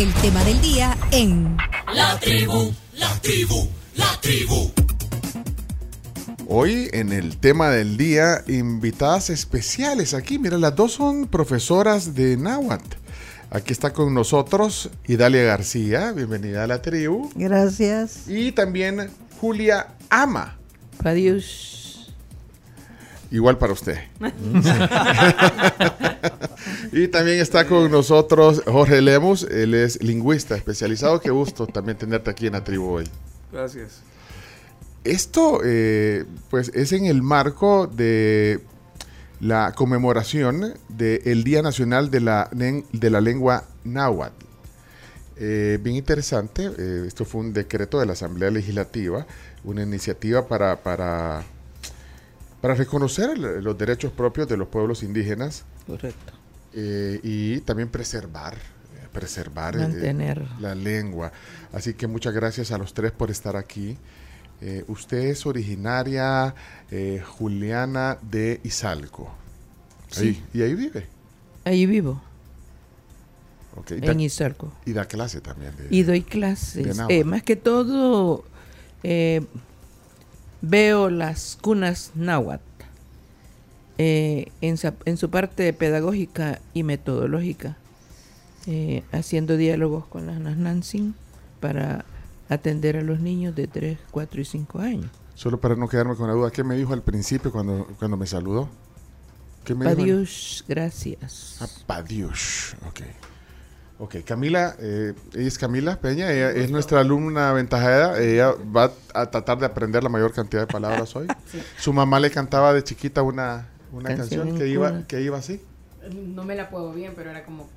el tema del día en La tribu, la tribu, la tribu. Hoy en el tema del día, invitadas especiales aquí. Mira, las dos son profesoras de Náhuatl. Aquí está con nosotros Idalia García, bienvenida a la tribu. Gracias. Y también Julia Ama, Adiós. Igual para usted. y también está con nosotros Jorge Lemus, él es lingüista especializado. Qué gusto también tenerte aquí en la tribu hoy. Gracias. Esto, eh, pues, es en el marco de la conmemoración del Día Nacional de la, de la Lengua Náhuatl. Eh, bien interesante, eh, esto fue un decreto de la Asamblea Legislativa, una iniciativa para, para, para reconocer el- los derechos propios de los pueblos indígenas Correcto. eh, y también preservar, eh, preservar eh, Mantener. la lengua. Así que muchas gracias a los tres por estar aquí. Eh, usted es originaria, eh, Juliana de Izalco. Ahí, y ahí vive. Ahí vivo, Ok, Y, da, en Izalco. y da clase también. de- Y doy clases. Eh, más que todo, veo las cunas náhuatl eh, en, en su parte pedagógica y metodológica, eh, haciendo diálogos con las Nansin para atender a los niños de 3, 4 y 5 años. Solo para no quedarme con la duda, ¿qué me dijo al principio cuando, cuando me saludó? ¿Qué me dijo? Adiós, gracias. Ah, Padiush, ok. Ok, Camila, eh, ella es Camila Peña, ella es nuestra alumna aventajada, ella va a tratar de aprender la mayor cantidad de palabras hoy. Su mamá le cantaba de chiquita una, una Canción que, iba, que iba así. No me la puedo bien, pero era como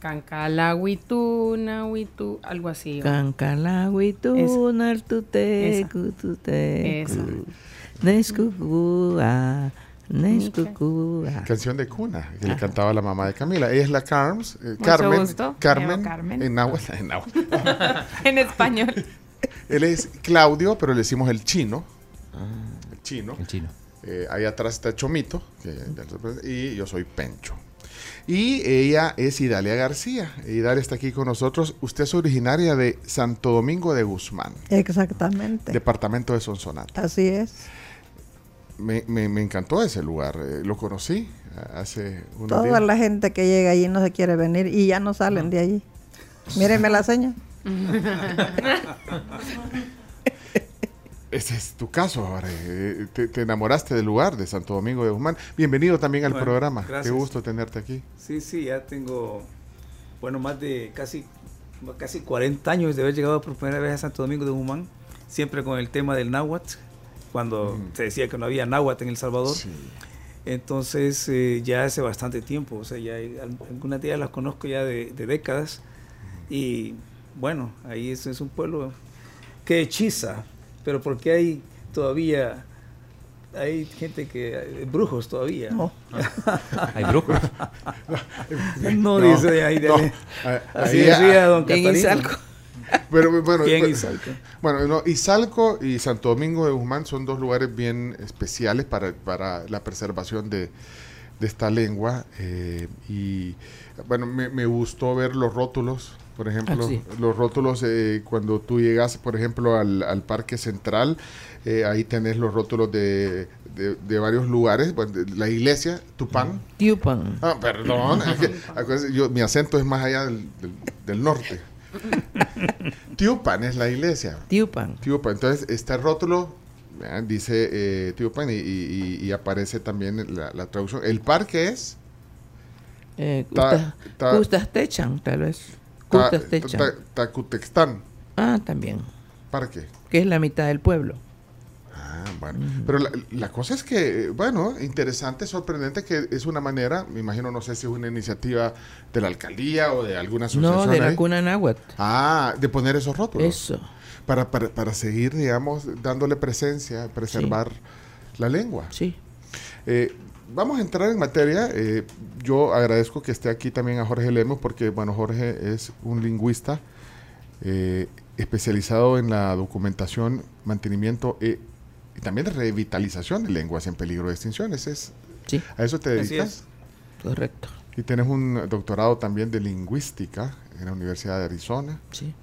Cancalahuitu, Nahuitu, algo así. Cancalagüitu, Esa. nartutecu, tutecu, Esa. Nescucúa. Canción de cuna que le cantaba la mamá de Camila. Ella es la Carms, eh, Mucho Carmen, gusto, me Carmen, Carmen. en náhuatl, en náhuatl. en español. Él es Claudio, pero le decimos el chino. Ah. El chino. El chino. Eh, ahí atrás está Chomito, que- y yo soy Pencho. Y ella es Idalia García. Idalia está aquí con nosotros. Usted es originaria de Santo Domingo de Guzmán, Exactamente. departamento de Sonsonate. Así es. Me, me- me encantó ese lugar. eh, lo conocí hace unos Toda días. la gente que llega allí no se quiere venir y ya no salen de allí. Mírenme la seña. Ese es tu caso ahora. eh, Te, te enamoraste del lugar de Santo Domingo de Guzmán. Bienvenido también al Bueno, programa. Qué gusto tenerte aquí. Sí, sí, ya tengo, bueno, más de casi, casi 40 años de haber llegado por primera vez a Santo Domingo de Guzmán, siempre con el tema del náhuatl, cuando Mm. se decía que no había náhuatl en El Salvador. Sí. Entonces, eh, ya hace bastante tiempo, o sea, ya hay- algunas de ellas las conozco ya de, de décadas. Y bueno, ahí es, es un pueblo que hechiza, pero porque hay todavía, hay gente que, hay brujos todavía. No. Hay brujos. No, dice ahí, no. de- Así ahí- decía don En Catalino. Pero bueno, ¿Quién Izalco? Bueno, no, Izalco y Santo Domingo de Guzmán son dos lugares bien especiales para, para la preservación de, de esta lengua. eh, y bueno, me, me gustó ver los rótulos, por ejemplo, Ah, sí. los rótulos eh, cuando tú llegas, por ejemplo, al, al Parque Central, eh, ahí tenés los rótulos de, de- de varios lugares, de la iglesia, Tupán. Tiupan. Ah, perdón, es que, acuérdense, yo- mi acento es más allá del, del- del norte. Tiupan es la iglesia. Tiupan. Tiupan. Entonces, este rótulo ¿verdad? dice eh, Tiupan y, y- y- aparece también la, la traducción. El parque es Eh, Ta- ta- Custastechan, tal vez. Ta- Custastechan. Ta- Tacutextán. Ah, también. Parque. Que es la mitad del pueblo. Ah, bueno. Pero la, la cosa es que, bueno, interesante, sorprendente que es una manera, me imagino, no sé si es una iniciativa de la alcaldía o de alguna asociación. No, de la ahí. cuna náhuatl. Ah, de poner esos rótulos. Eso. Para, para, para seguir, digamos, dándole presencia, preservar la lengua. Sí. Eh, vamos a entrar en materia. Eh, yo agradezco que esté aquí también a Jorge Lemos, porque, bueno, Jorge es un lingüista eh, especializado en la documentación, mantenimiento e- y también de revitalización de lenguas en peligro de extinción. Ese es, Sí, ¿A eso te dedicas? es. correcto. Y tienes un doctorado también de lingüística en la Universidad de Arizona, Sí.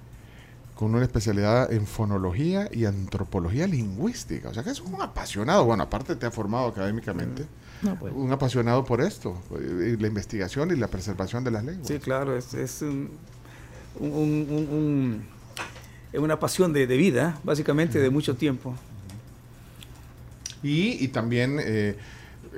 con una especialidad en fonología y antropología lingüística. O sea que es un apasionado. Bueno, aparte te ha formado académicamente. No, pues. Un apasionado por esto, la investigación y la preservación de las lenguas. Sí, claro, es, es un- un- un- un- un- es una pasión de, de vida, básicamente, de mucho tiempo. Y, y también eh,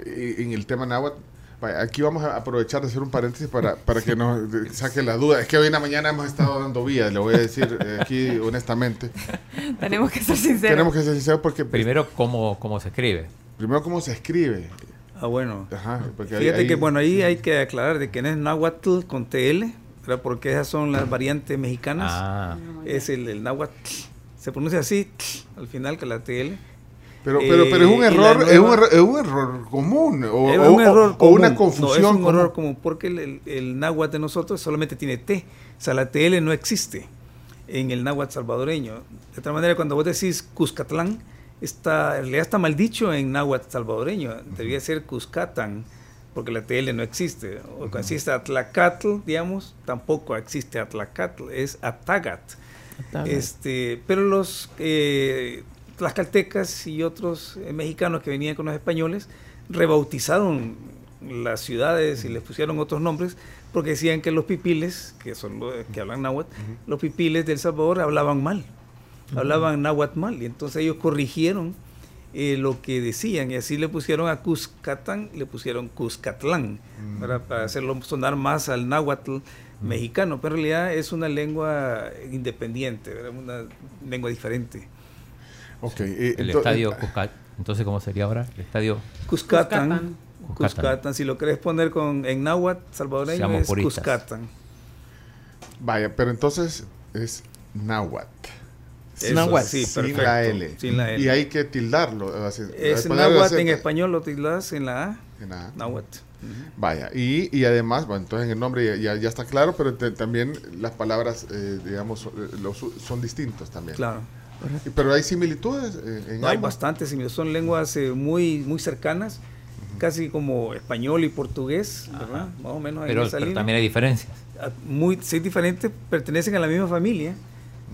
eh, en el tema náhuatl, aquí vamos a aprovechar de hacer un paréntesis para, para que nos saque la duda. Es que hoy en la mañana hemos estado dando vías, le voy a decir eh, aquí honestamente. Tenemos que ser sinceros. Tenemos que ser sinceros porque pues, Primero, ¿cómo, cómo se escribe? primero cómo se escribe. Ah, bueno. Ajá, Fíjate ahí- que, bueno, ahí hay que aclarar de que no es náhuatl con TL, ¿verdad? porque esas son las variantes mexicanas. Ah, Es el, el náhuatl. Se pronuncia así, al final, que la TL. Pero, pero, pero es un Eh, la error, es, un nueva- error es un error común o, es o- un error o- o una común. confusión. No, es un común. error común porque el, el, el náhuatl de nosotros solamente tiene T. O sea, la TL no existe en el náhuatl salvadoreño. De otra manera, cuando vos decís Cuscatlán, está, en realidad está mal dicho en náhuatl salvadoreño. Debería ser Cuscatán, porque la TL no existe. O cuando existe Atlacatl, digamos, tampoco existe Atlacatl, es Atagat. Atagat. Este, pero los eh, tlaxcaltecas y otros eh, mexicanos que venían con los españoles rebautizaron las ciudades y les pusieron otros nombres porque decían que los pipiles, que son los que hablan náhuatl, los pipiles del Salvador hablaban mal, hablaban náhuatl mal, y entonces ellos corrigieron eh, lo que decían y así le pusieron a Cuscatán, le pusieron Cuscatlán, ¿verdad? para hacerlo sonar más al náhuatl mexicano, pero en realidad es una lengua independiente, ¿verdad? una lengua diferente. Ok, eh, el ento- estadio Cuscat. Entonces, ¿cómo sería ahora? El estadio. Cuscatán. Cuscatán. Cuscatán. Cuscatán, si lo querés poner con en náhuatl salvadoreño Seamos es puristas. Cuscatán. Vaya, pero entonces es náhuatl. Eso, náhuatl. sí, sin la L. Sin la L. Y hay que tildarlo. eh, así, es náhuatl en español lo tildas en la A, en la A. náhuatl. Vaya, y, y además, bueno, entonces en el nombre ya, ya, ya está claro, pero te- también las palabras, eh, digamos, son, eh, los- son distintos también. Claro. Pero hay similitudes eh, en No, hay bastantes, similitudes, son lenguas eh, muy, muy cercanas, casi como español y portugués, ¿verdad? Más o menos en Pero, esa pero línea. también hay diferencias. Ah, muy sí, diferentes, pertenecen a la misma familia.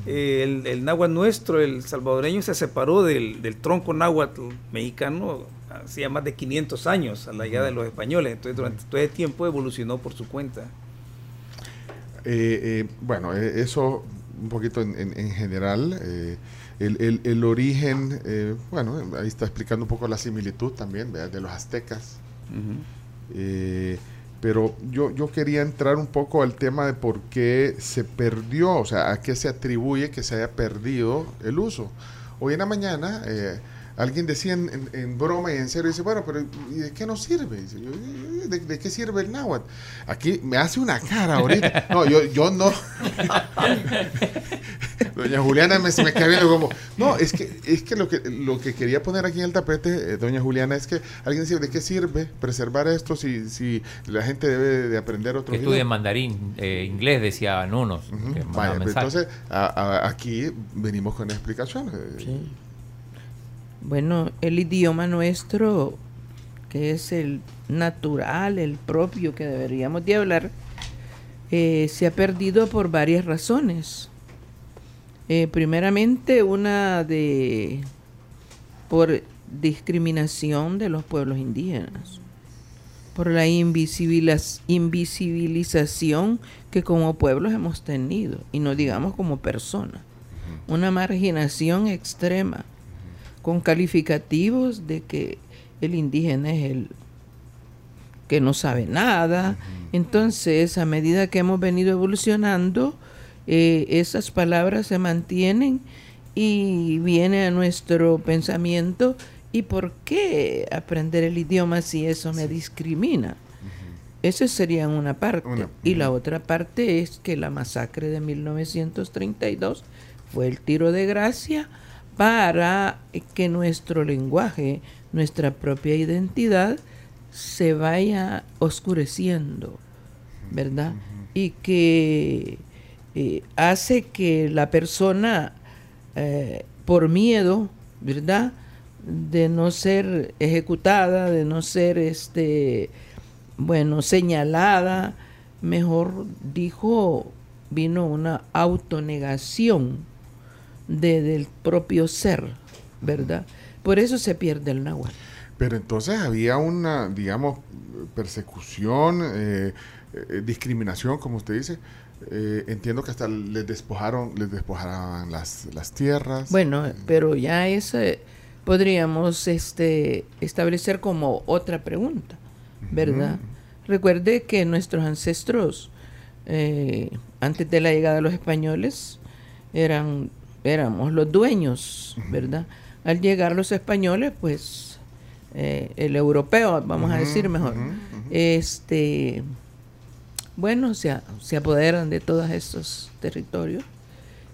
Eh, el, el náhuatl nuestro, el salvadoreño, se separó del, del tronco náhuatl mexicano hacía más de 500 años a la llegada de los españoles. Entonces, durante todo ese tiempo evolucionó por su cuenta. Eh, eh, bueno, eh, eso un poquito en, en- en general. eh, el, el- el origen, eh, bueno, ahí está explicando un poco la similitud también ¿verdad? de los aztecas. Eh, pero yo, yo quería entrar un poco al tema de por qué se perdió, o sea, a qué se atribuye que se haya perdido el uso. Hoy en la mañana alguien decía en, en- en broma y en serio, dice, bueno, pero ¿y de qué nos sirve? Dice, yo, ¿de, de qué sirve el náhuatl? Aquí me hace una cara ahorita. No, yo, yo no. Doña Juliana me, se me queda viendo como, no, es que, es que lo que lo que quería poner aquí en el tapete, eh, doña Juliana, es que alguien dice, ¿de qué sirve preservar esto si, si la gente debe de aprender otro Que estudien mandarín, eh, inglés, decían unos. Vaya, mensajes. entonces a- a- aquí venimos con explicaciones. Sí. Bueno, el idioma nuestro, que es el natural, el propio que deberíamos de hablar, eh, se ha perdido por varias razones. Eh, primeramente, una de por discriminación de los pueblos indígenas, por la invisibilización que como pueblos hemos tenido, y no digamos como personas, una marginación extrema, con calificativos de que el indígena es el que no sabe nada. Entonces, a medida que hemos venido evolucionando, eh, esas palabras se mantienen y viene a nuestro pensamiento, ¿y por qué aprender el idioma si eso me discrimina? Esa sería una parte. Una, Y la otra parte es que la masacre de 1932 fue el tiro de gracia para que nuestro lenguaje, nuestra propia identidad, se vaya oscureciendo, ¿verdad? Y que eh, hace que la persona, eh, por miedo, ¿verdad? De no ser ejecutada, de no ser, este, bueno, señalada, mejor dijo, vino una autonegación de, del propio ser, ¿verdad? Por eso se pierde el náhuatl. Pero entonces había una, digamos, persecución, eh, eh, discriminación, como usted dice. Eh, entiendo que hasta les despojaron, les despojaban las, las tierras. Bueno, pero ya eso podríamos este, establecer como otra pregunta, ¿verdad? Recuerde que nuestros ancestros, antes de la llegada de los españoles, eran, éramos los dueños, ¿verdad? Al llegar los españoles, pues eh, el europeo, vamos a decir mejor, este, bueno, se, se apoderan de todos esos territorios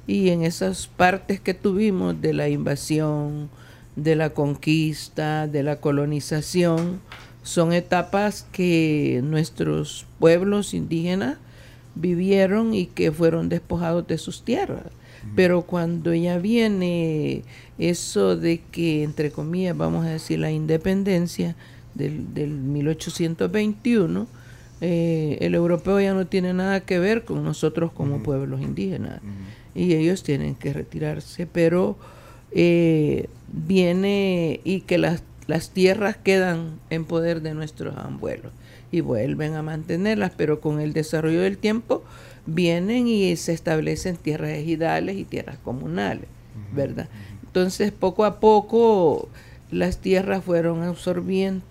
y en esas partes que tuvimos de la invasión, de la conquista, de la colonización, son etapas que nuestros pueblos indígenas vivieron y que fueron despojados de sus tierras. Pero cuando ya viene eso de que, entre comillas, vamos a decir, la independencia del, del 1821, eh, el europeo ya no tiene nada que ver con nosotros como pueblos indígenas. Y ellos tienen que retirarse, pero eh, viene y que las, las tierras quedan en poder de nuestros abuelos y vuelven a mantenerlas, pero con el desarrollo del tiempo vienen y se establecen tierras ejidales y tierras comunales, ¿verdad? Entonces, poco a poco las tierras fueron, absorbiendo,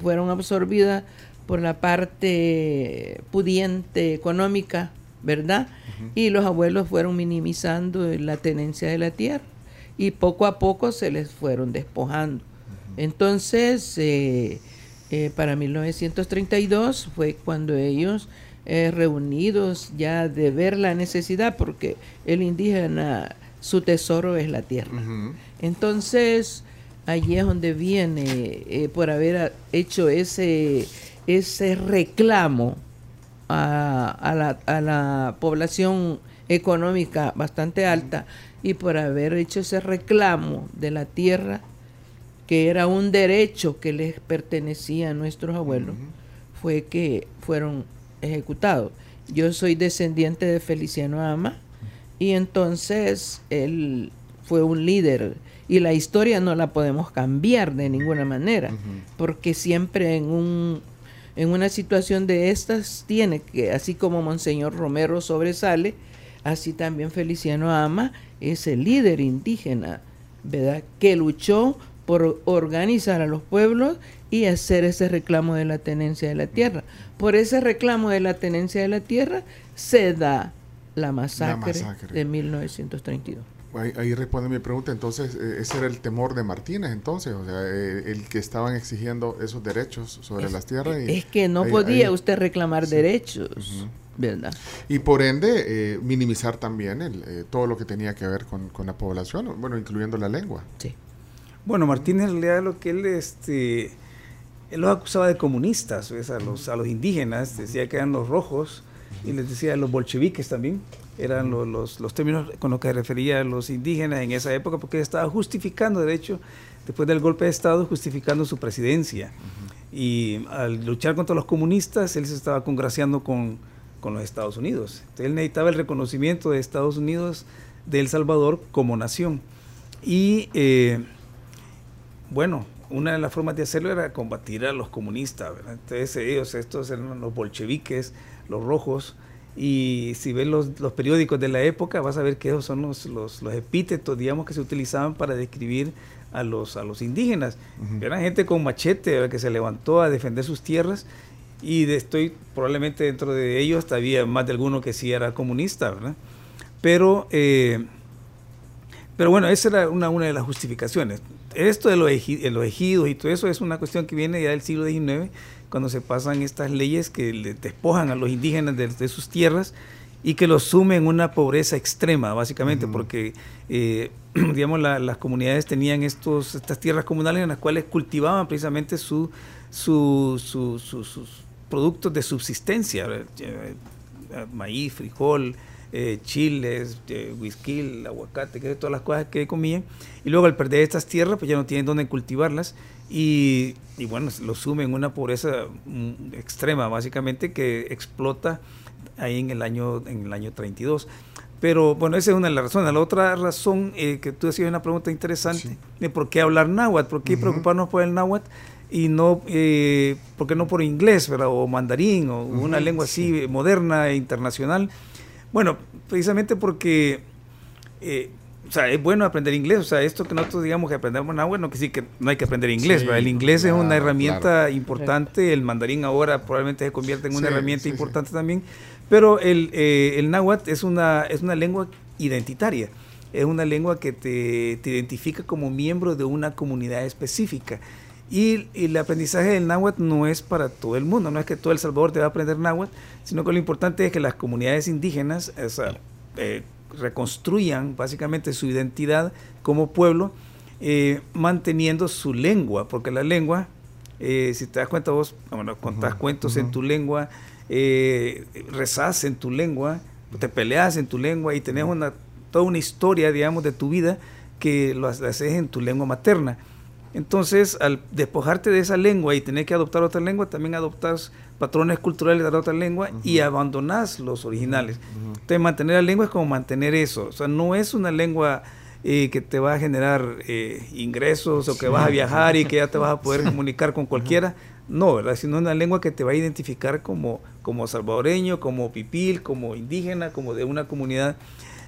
fueron absorbidas por la parte pudiente económica, ¿verdad? Y los abuelos fueron minimizando la tenencia de la tierra y poco a poco se les fueron despojando. Entonces, eh, eh, para 1932 fue cuando ellos eh, reunidos ya de ver la necesidad, porque el indígena, su tesoro es la tierra. Entonces, allí es donde viene, por haber hecho ese, ese reclamo a, a, la, a la población económica bastante alta y por haber hecho ese reclamo de la tierra, que era un derecho que les pertenecía a nuestros abuelos, fue que fueron ejecutados. Yo soy descendiente de Feliciano Ama y entonces él fue un líder y la historia no la podemos cambiar de ninguna manera, porque siempre en un en una situación de estas tiene que, así como Monseñor Romero sobresale, así también Feliciano Ama es el líder indígena, ¿verdad? Que luchó por organizar a los pueblos y hacer ese reclamo de la tenencia de la tierra. Por ese reclamo de la tenencia de la tierra se da la masacre, de 1932. Ahí, responde mi pregunta, entonces, eh, ese era el temor de Martínez, entonces, o sea, eh, el que estaban exigiendo esos derechos sobre las tierras. Y es que no podía usted reclamar derechos. ¿verdad? Y por ende, eh, minimizar también el, todo lo que tenía que ver con, con, la población, bueno, incluyendo la lengua. Sí. Bueno, Martínez en realidad lo que él, este, él los acusaba de comunistas, A, los, a los indígenas, decía que eran los rojos, y les decía los bolcheviques también, eran los, los, términos con los que se refería a los indígenas en esa época, porque estaba justificando, de hecho, después del golpe de Estado, justificando su presidencia. Y al luchar contra los comunistas, él se estaba congraciando con, con los Estados Unidos. Entonces, él necesitaba el reconocimiento de Estados Unidos de El Salvador como nación. Y eh, bueno, una de las formas de hacerlo era combatir a los comunistas. Entonces ellos, estos eran los bolcheviques, los rojos, y si ves los, periódicos de la época, vas a ver que esos son los, los, epítetos, digamos, que se utilizaban para describir a los, a los indígenas. Eran gente con machete que se levantó a defender sus tierras y estoy probablemente dentro de ellos había más de alguno que sí era comunista, ¿verdad? Pero, eh, pero bueno, esa era una, una de las justificaciones. Esto de los, ejidos y todo eso es una cuestión que viene ya del siglo XIX cuando se pasan estas leyes que le despojan a los indígenas de, sus tierras y que los sumen en una pobreza extrema, básicamente, porque, eh, digamos, las comunidades tenían estos, estas tierras comunales en las cuales cultivaban precisamente su, sus productos de subsistencia, eh, maíz, frijol, eh, chiles, whisky, aguacate, que todas las cosas que comían. Y luego al perder estas tierras, pues ya no tienen dónde cultivarlas y, bueno, lo sume en una pobreza mm, extrema, básicamente, que explota ahí en el año, en el año 32. Pero bueno, esa es una de las razones. La otra razón eh, que tú decías una pregunta interesante, de por qué hablar náhuatl, por qué preocuparnos por el náhuatl y no, eh, por qué no por inglés, ¿verdad? o mandarín, o una lengua así eh, moderna e internacional. Bueno, precisamente porque eh, o sea, es bueno aprender inglés. O sea, esto que nosotros digamos que aprendemos náhuatl, no que sí que no hay que aprender inglés. Sí, ¿verdad? el inglés es una herramienta claro. importante. El mandarín ahora probablemente se convierte en una Sí, herramienta sí, sí. importante también. Pero el, eh, el náhuatl es una, es una lengua identitaria. Es una lengua que te, te identifica como miembro de una comunidad específica. Y, y el aprendizaje del náhuatl no es para todo el mundo, no es que todo El Salvador te va a aprender náhuatl, sino que lo importante es que las comunidades indígenas o sea, eh, reconstruyan básicamente su identidad como pueblo, eh, manteniendo su lengua, porque la lengua, eh, si te das cuenta vos, bueno, contás cuentos en tu lengua, eh, rezás en tu lengua, te peleas en tu lengua y tenés una, toda una historia, digamos, de tu vida que lo haces en tu lengua materna. Entonces, al despojarte de esa lengua y tener que adoptar otra lengua, también adoptas patrones culturales de la otra lengua y abandonas los originales. Entonces, mantener la lengua es como mantener eso. O sea, no es una lengua eh, que te va a generar eh, ingresos o que vas a viajar y que ya te vas a poder comunicar con cualquiera. No, ¿verdad? Sino una lengua que te va a identificar como, como salvadoreño, como pipil, como indígena, como de una comunidad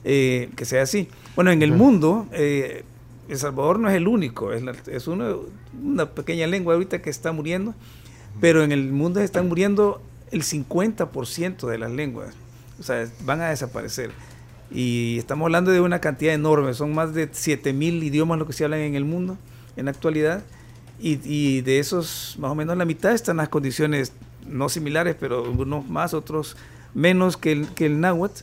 eh, que sea así. Bueno, en el mundo, eh, El Salvador no es el único, es, una pequeña lengua ahorita que está muriendo, pero en el mundo están muriendo el 50% de las lenguas, o sea, van a desaparecer. Y estamos hablando de una cantidad enorme, son más de 7000 idiomas lo que se hablan en el mundo en la actualidad, y, y de esos, más o menos la mitad están en las condiciones no similares, pero unos más, otros menos que el, que el náhuatl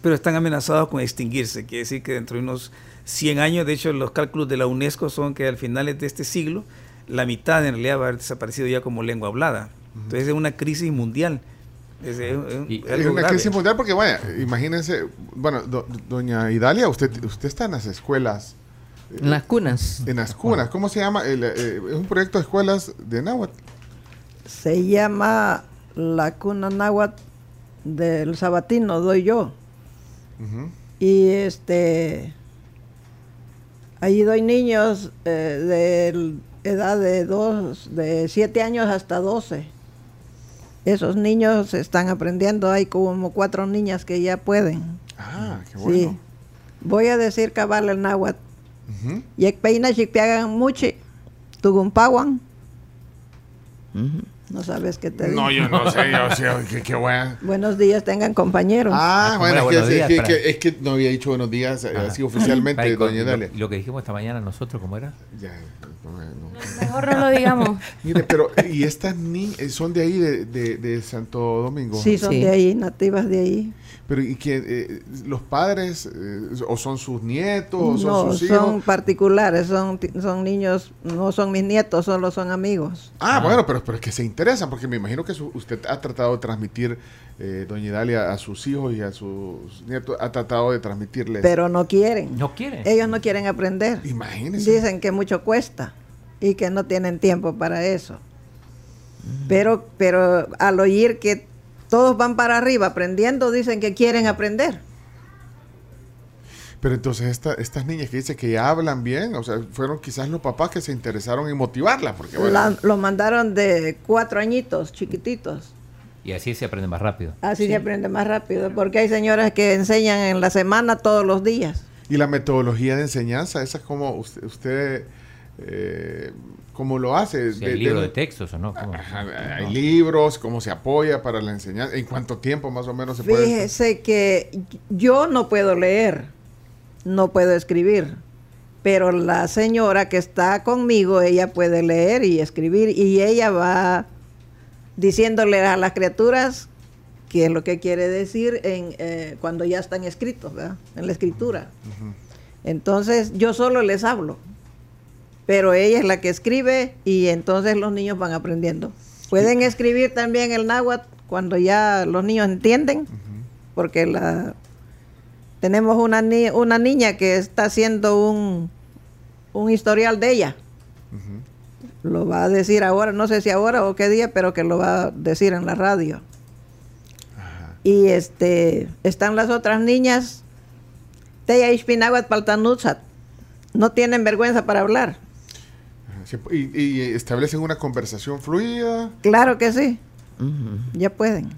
pero están amenazados con extinguirse. Quiere decir que dentro de unos 100 años, de hecho los cálculos de la UNESCO son que al finales de este siglo, la mitad en realidad va a haber desaparecido ya como lengua hablada. Entonces es una crisis mundial. Es, es- es Es una grave. crisis mundial porque, bueno, imagínense, bueno, do- doña Idalia, usted, usted está en las escuelas, En las cunas. en las cunas, ¿cómo se llama? El, eh, es un proyecto de escuelas de náhuatl. Se llama la cuna náhuatl del Sabatino, doy yo. Y este, ahí doy niños eh, de edad de dos, de 7 años hasta 12. Esos niños están aprendiendo, hay como cuatro niñas que ya pueden. Ah, qué Sí. bueno. Voy a decir cabal el náhuatl. Yekpeina chikpiagan muchi, tugumpawan. No sabes qué te digo. No, yo no sé, yo sé, qué, qué bueno. Buenos días, tengan compañeros. Ah, Ah, bueno, es que, días, es que- es que no había dicho buenos días eh, Ajá. así oficialmente, Ay, doña lo, lo que dijimos esta mañana nosotros, ¿cómo era? Ya, bueno. Mejor no lo digamos. Mire, pero, ¿y estas niñas son de ahí, de, de, de Santo Domingo? sí, son Sí. de ahí, nativas de ahí. Pero, ¿y quién, eh, los padres, eh, o son sus nietos, o son No, sus hijos? son particulares, son, ti- son niños, no son mis nietos, solo son amigos. Ah, bueno, pero, pero es que se interesan, porque me imagino que su- usted ha tratado de transmitir, eh, doña Idalia, a sus hijos y a sus nietos, ha tratado de transmitirles. Pero no quieren. No quieren. Ellos no quieren aprender. Imagínense. Dicen que mucho cuesta y que no tienen tiempo para eso. Pero, pero al oír que todos van para arriba aprendiendo, dicen que quieren aprender. Pero entonces esta- estas niñas que dicen que ya hablan bien, o sea, fueron quizás los papás que se interesaron en motivarlas, porque bueno, La- los mandaron de cuatro añitos, chiquititos. Y así se aprende más rápido. Así se aprende más rápido, porque hay señoras que enseñan en la semana todos los días. y la metodología de enseñanza, esa es como usted, usted eh, cómo lo hace. Si hay libro de textos o no. hay libros, cómo se apoya para la enseñanza, en cuánto tiempo más o menos se puede. Fíjese que yo no puedo leer, no puedo escribir, pero la señora que está conmigo, ella puede leer y escribir y ella va diciéndole a las criaturas qué es lo que quiere decir en, eh, cuando ya están escritos, ¿verdad? En la escritura. Entonces yo solo les hablo, pero ella es la que escribe y entonces los niños van aprendiendo. Pueden escribir también el náhuatl cuando ya los niños entienden, porque la tenemos una, ni- una niña que está haciendo un, un historial de ella. Lo va a decir ahora, no sé si ahora o qué día, pero que lo va a decir en la radio. Y este están las otras niñas, Teya Ishpinahuat Paltanutzat. No tienen vergüenza para hablar. Sí, Y, y establecen una conversación fluida. Claro que sí. Ya pueden.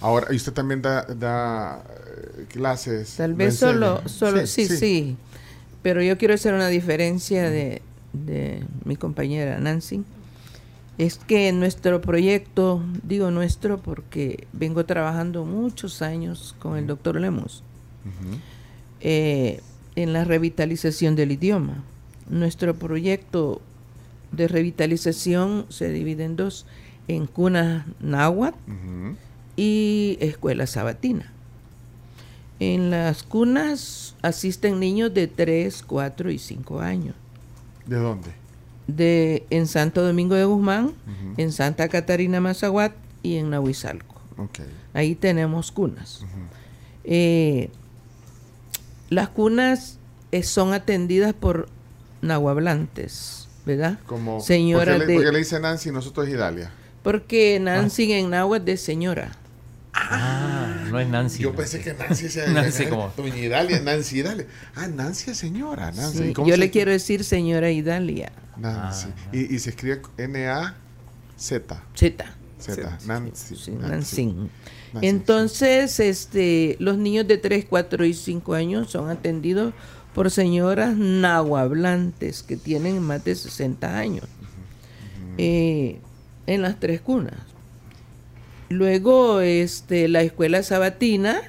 Ahora, y usted también da, da, eh, clases. Tal vez solo, solo sí, sí, Pero yo quiero hacer una diferencia de, de mi compañera Nancy. Es que nuestro proyecto, digo nuestro porque vengo trabajando muchos años con el doctor Lemus Ujú. eh, en la revitalización del idioma. Nuestro proyecto de revitalización se divide en dos, en cuna náhuatl y escuela sabatina. En las cunas asisten niños de 3, 4 y 5 años. ¿De dónde? De, en Santo Domingo de Guzmán, en Santa Catarina Mazaguat y en Nahuizalco. Ahí tenemos cunas. Eh, las cunas eh, son atendidas por nahuablantes, ¿verdad? Como, Señora ¿por qué, le, de- por qué le dice Nancy y nosotros Idalia? Porque Nancy en náhuatl de señora. Ah, no es Nancy. Yo pensé que Nancy se Nancy como- Doña Idalia, Nancy Idalia. Ah, Nancy es señora, Nancy. Sí, ¿Cómo yo se- le quiero decir señora Idalia. Nancy. Ah, y, y se escribe N-A-Z. Z. Z. Nancy. Sí, Nancy. Nancy. Nancy, Entonces, este, los niños de 3, 4 y 5 años son atendidos por señoras nahuablantes que tienen más de 60 años eh, en las tres cunas. Luego, este, la escuela sabatina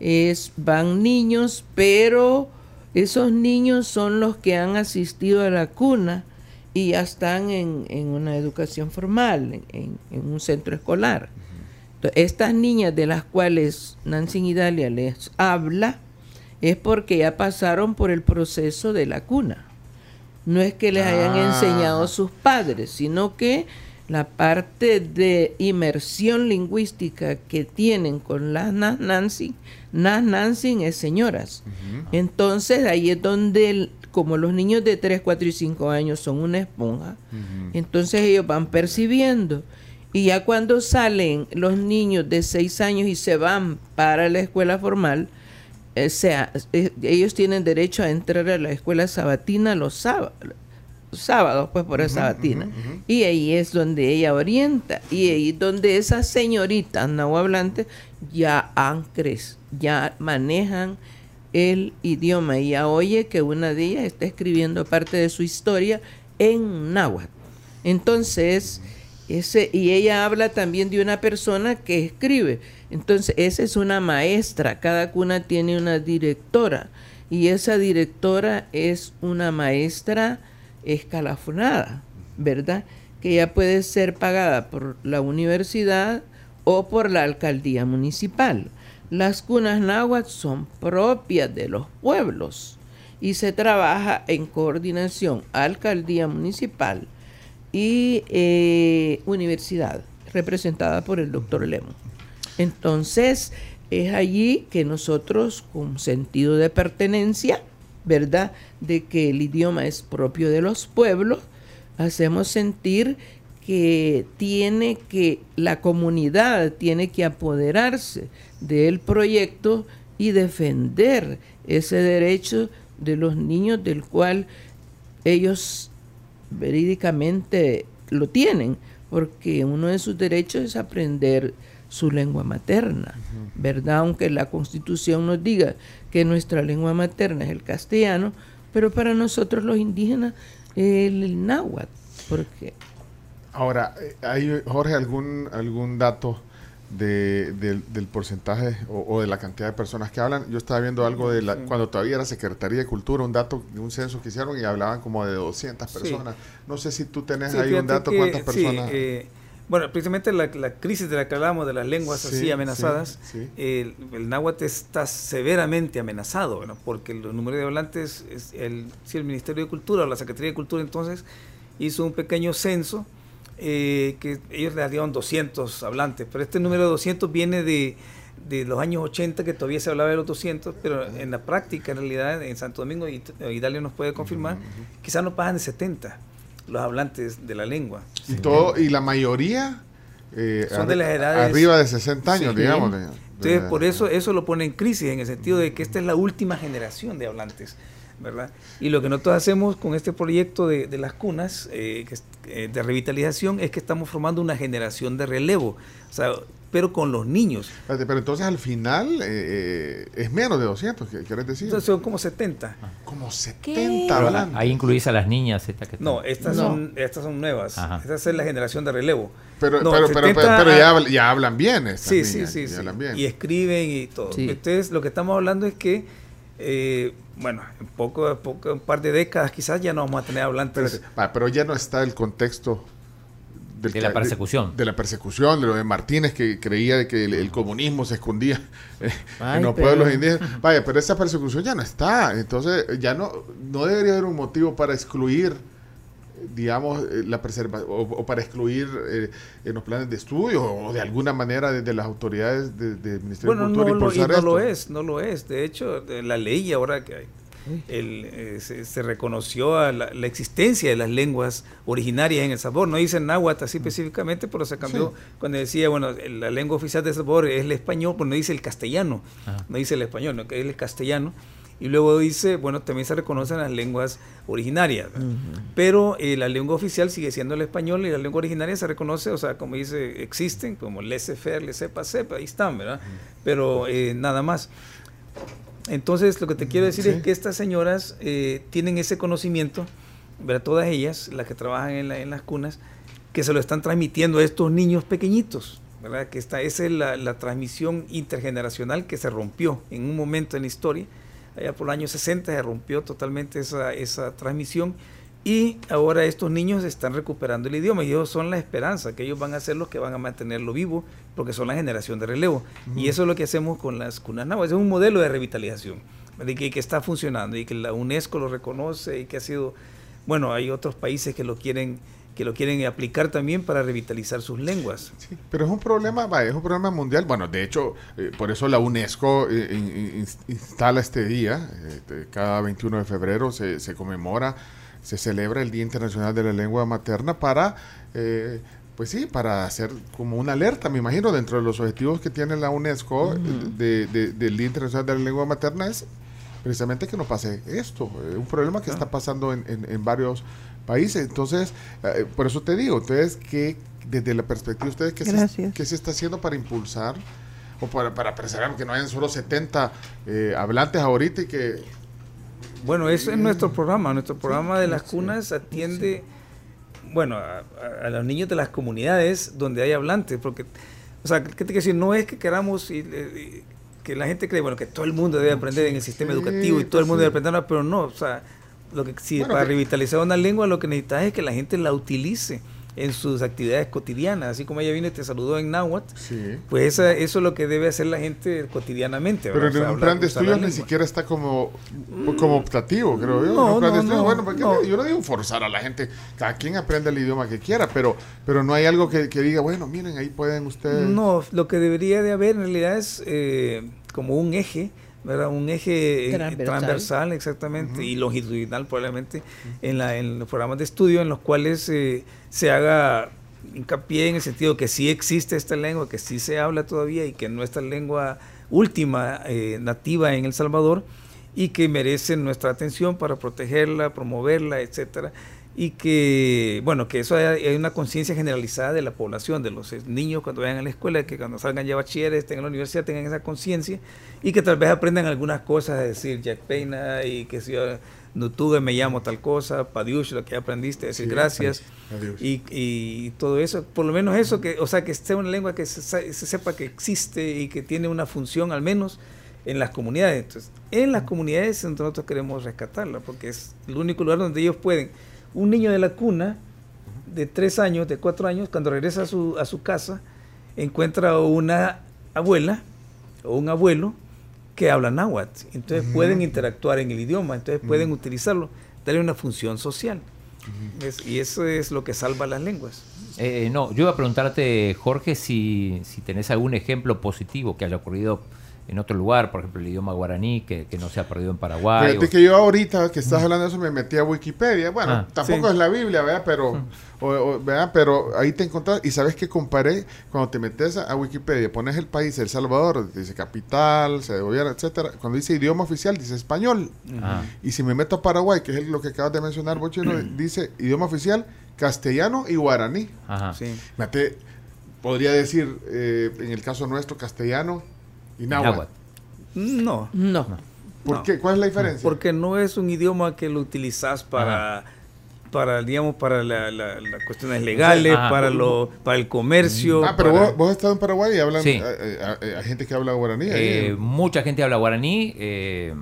es van niños, pero esos niños son los que han asistido a la cuna y ya están en, en una educación formal, en- en- un centro escolar. Entonces, estas niñas de las cuales Nancy Idalia les habla es porque ya pasaron por el proceso de la cuna. No es que les hayan Ah. enseñado sus padres, sino que la parte de inmersión lingüística que tienen con las Nas Nancy, Nas Nancy es señoras. Entonces ahí es donde, el- como los niños de 3, 4 y 5 años son una esponja, entonces ellos van percibiendo. Y ya cuando salen los niños de 6 años y se van para la escuela formal, o sea, eh, ellos tienen derecho a entrar a la escuela sabatina los sábados, sábados pues por la sabatina. Y ahí es donde ella orienta. Y ahí es donde esas señoritas nahuablantes ya han crecido, ya manejan el idioma. Y ya oye que una de ellas está escribiendo parte de su historia en náhuatl. Entonces, ese, y ella habla también de una persona que escribe. Entonces, esa es una maestra. Cada cuna tiene una directora. Y esa directora es una maestra escalafonada, ¿verdad? Que ya puede ser pagada por la universidad o por la alcaldía municipal. Las cunas náhuatl son propias de los pueblos y se trabaja en coordinación alcaldía municipal y eh, universidad, representada por el doctor Lemon. Entonces, es allí que nosotros, con sentido de pertenencia, ¿verdad? De que el idioma es propio de los pueblos, hacemos sentir que tiene que, la comunidad tiene que apoderarse del proyecto y defender ese derecho de los niños del cual ellos verídicamente lo tienen, porque uno de sus derechos es aprender su lengua materna, ¿verdad? Aunque la constitución nos diga que nuestra lengua materna es el castellano, pero para nosotros los indígenas el, el náhuatl, porque Ahora, eh, ¿hay, Jorge, algún, algún dato de, del, del porcentaje o, o de la cantidad de personas que hablan? Yo estaba viendo algo de la, cuando todavía era Secretaría de Cultura, un dato de un censo que hicieron y hablaban como de 200 Sí. personas. No sé si tú tenés Sí, ahí un dato, que, cuántas sí, personas. eh, bueno, precisamente la, la crisis de la que hablamos de las lenguas Sí, así amenazadas, sí, sí. El, el náhuatl está severamente amenazado, ¿no? porque el número de hablantes, es el, si el Ministerio de Cultura o la Secretaría de Cultura entonces hizo un pequeño censo eh, que ellos le dieron 200 hablantes, pero este número de 200 viene de, de los años 80 que todavía se hablaba de los 200, pero en la práctica en realidad en Santo Domingo, y Idalia nos puede confirmar, quizás no pasan de 70 los hablantes de la lengua. y, todo, y la mayoría eh, Son de las edades- arriba de 60 años, Sí. digamos. Entonces, por eso eso lo pone en crisis, en el sentido de que esta es la última generación de hablantes, ¿verdad? Y lo que nosotros hacemos con este proyecto de, de las cunas eh, que eh, de revitalización es que estamos formando una generación de relevo, o sea, pero con los niños. Pero entonces al final eh, eh, es menos de 200, ¿qué quieres decir? Entonces son como 70. Como ¿Qué? 70 Pero hablantes. ahí incluís a las niñas. Esta que No, estas, No. Son, estas son nuevas. Ajá. Esta es la generación de relevo. Pero, No, pero, pero, 70 pero, pero ya, hablan bien estas Sí, sí, niñas, sí, sí. bien. Y escriben y todo. Sí. Entonces, lo que estamos hablando es que, eh, bueno, en poco, poco, un par de décadas quizás ya no vamos a tener hablantes. Pero ya no está el contexto del De la persecución. De, la persecución, de lo de Martínez que creía de que el, el comunismo se escondía eh, Ay, en los pero- pueblos indígenas. Vaya, pero esa persecución ya no está. Entonces, ya no, no debería haber un motivo para excluir, digamos, eh, la preservación o, o para excluir eh, en los planes de estudio o de alguna manera desde las autoridades de- del Ministerio Bueno, de no, Cultura lo, y impulsar no lo esto. es, no lo es. De hecho, de la ley ahora que hay, el, eh, se, se reconoció a la, la existencia de las lenguas originarias en El Salvador. No dice náhuatl así específicamente, pero se cambió cuando decía, bueno, la lengua oficial de El Salvador es el español, pues no dice el castellano, Ajá. no dice el español, no, que es el castellano. Y luego dice, bueno, también se reconocen las lenguas originarias, pero eh, la lengua oficial sigue siendo el español y la lengua originaria se reconoce, o sea, como dice, existen, como laissez-faire, laissez-passer, ahí están, ¿verdad? Pero eh, nada más. Entonces, lo que te quiero decir Sí. es que estas señoras eh, tienen ese conocimiento, ¿verdad? Todas ellas, las que trabajan en, la- en las cunas, que se lo están transmitiendo a estos niños pequeñitos, ¿verdad? Que esta, esa es la, la transmisión intergeneracional que se rompió en un momento en la historia. Allá por los años 60 se rompió totalmente esa, esa transmisión y ahora estos niños están recuperando el idioma y ellos son la esperanza, que ellos van a ser los que van a mantenerlo vivo porque son la generación de relevo. Y eso es lo que hacemos con las cunas náhuatl. Es un modelo de revitalización y que, que está funcionando y que la UNESCO lo reconoce y que ha sido, bueno, hay otros países que lo quieren que lo quieren aplicar también para revitalizar sus lenguas. Sí, pero es un problema, es un problema mundial. Bueno, de hecho, eh, por eso la UNESCO eh, in- in- instala este día. eh, de- cada 21 de febrero se, se conmemora, se celebra el Día Internacional de la Lengua Materna para, eh, pues sí, para hacer como una alerta, me imagino, dentro de los objetivos que tiene la UNESCO de- de- del Día Internacional de la Lengua Materna es precisamente que no pase esto, eh, un problema que está pasando en, en- en varios países. Entonces, eh, por eso te digo, entonces, que desde la perspectiva de ustedes, ¿qué, se, qué se está haciendo para impulsar o para, para preservar que no hayan solo 70 eh, hablantes ahorita y que... Bueno, eso es nuestro programa. Nuestro programa de las cunas atiende, bueno, a, los niños de las comunidades donde hay hablantes, porque, o sea, ¿qué te quiero decir? No es que queramos y- y- que la gente cree, bueno, que todo el mundo debe aprender en el sistema educativo y todo el pues mundo debe aprender, pero no, o sea, lo que si Bueno, para que- revitalizar una lengua lo que necesitas es que la gente la utilice en sus actividades cotidianas, así como ella vino y te saludó en náhuatl, Sí. pues esa- eso es lo que debe hacer la gente cotidianamente. Pero en O sea, un plan de estudios ni siquiera está como, como optativo, creo yo. No, un plan de no, estudios, no, bueno, porque no. yo no digo forzar a la gente, cada quien aprende el idioma que quiera, pero, pero no hay algo que, que diga, bueno, miren, ahí pueden ustedes... No, lo que debería de haber en realidad es eh, como un eje, ¿verdad? Un eje eh, Transversal. transversal, exactamente, y longitudinal probablemente, en, la, en los programas de estudio en los cuales eh, se haga hincapié en el sentido que sí existe esta lengua, que sí se habla todavía y que nuestra lengua última eh, nativa en El Salvador y que merece nuestra atención para protegerla, promoverla, etcétera y que bueno que eso hay, hay una conciencia generalizada de la población de los eh, niños cuando vayan a la escuela que cuando salgan ya bachilleres estén en la universidad tengan esa conciencia y que tal vez aprendan algunas cosas es decir Jack Peina y que si yo Nutuge me llamo tal cosa Padiush lo que aprendiste decir Sí, gracias adiós. y, y todo eso por lo menos eso que o sea que sea una lengua que se, se sepa que existe y que tiene una función al menos en las comunidades entonces en las comunidades nosotros queremos rescatarla porque es el único lugar donde ellos pueden un niño de la cuna de tres años, de cuatro años, cuando regresa a su, a su casa, encuentra una abuela o un abuelo que habla náhuatl. Entonces pueden interactuar en el idioma, entonces pueden utilizarlo, darle una función social. Es- y eso es lo que salva las lenguas. Eh, no, yo iba a preguntarte, Jorge, si, si tenés algún ejemplo positivo que haya ocurrido en otro lugar, por ejemplo el idioma guaraní, que, que no se ha perdido en Paraguay. Fíjate o- que yo ahorita que estás hablando de eso me metí a Wikipedia. Bueno, Ah, tampoco sí. es la Biblia, ¿verdad? Pero, o- o, ¿verdad? Pero ahí te encontrás. Y sabes que comparé cuando te metes a, Wikipedia, pones el país, El Salvador, dice capital, se gobierna, etcétera. Cuando dice idioma oficial, dice español. Ah. Y si me meto a Paraguay, que es lo que acabas de mencionar, Bochino, dice idioma oficial, castellano y guaraní. Ajá. Sí. Fíjate, podría decir, eh, en el caso nuestro, castellano y náhuatl. Náhuatl. No, No. ¿Por No. qué? ¿Cuál es la diferencia? porque no es un idioma que lo utilizas para, para digamos, para la- la- las cuestiones legales, Ajá. para lo, para el comercio. Ah, pero para- vos, vos has estado en Paraguay y hablan, Sí. eh, eh, hay gente que habla guaraní. Eh, mucha gente habla guaraní. eh,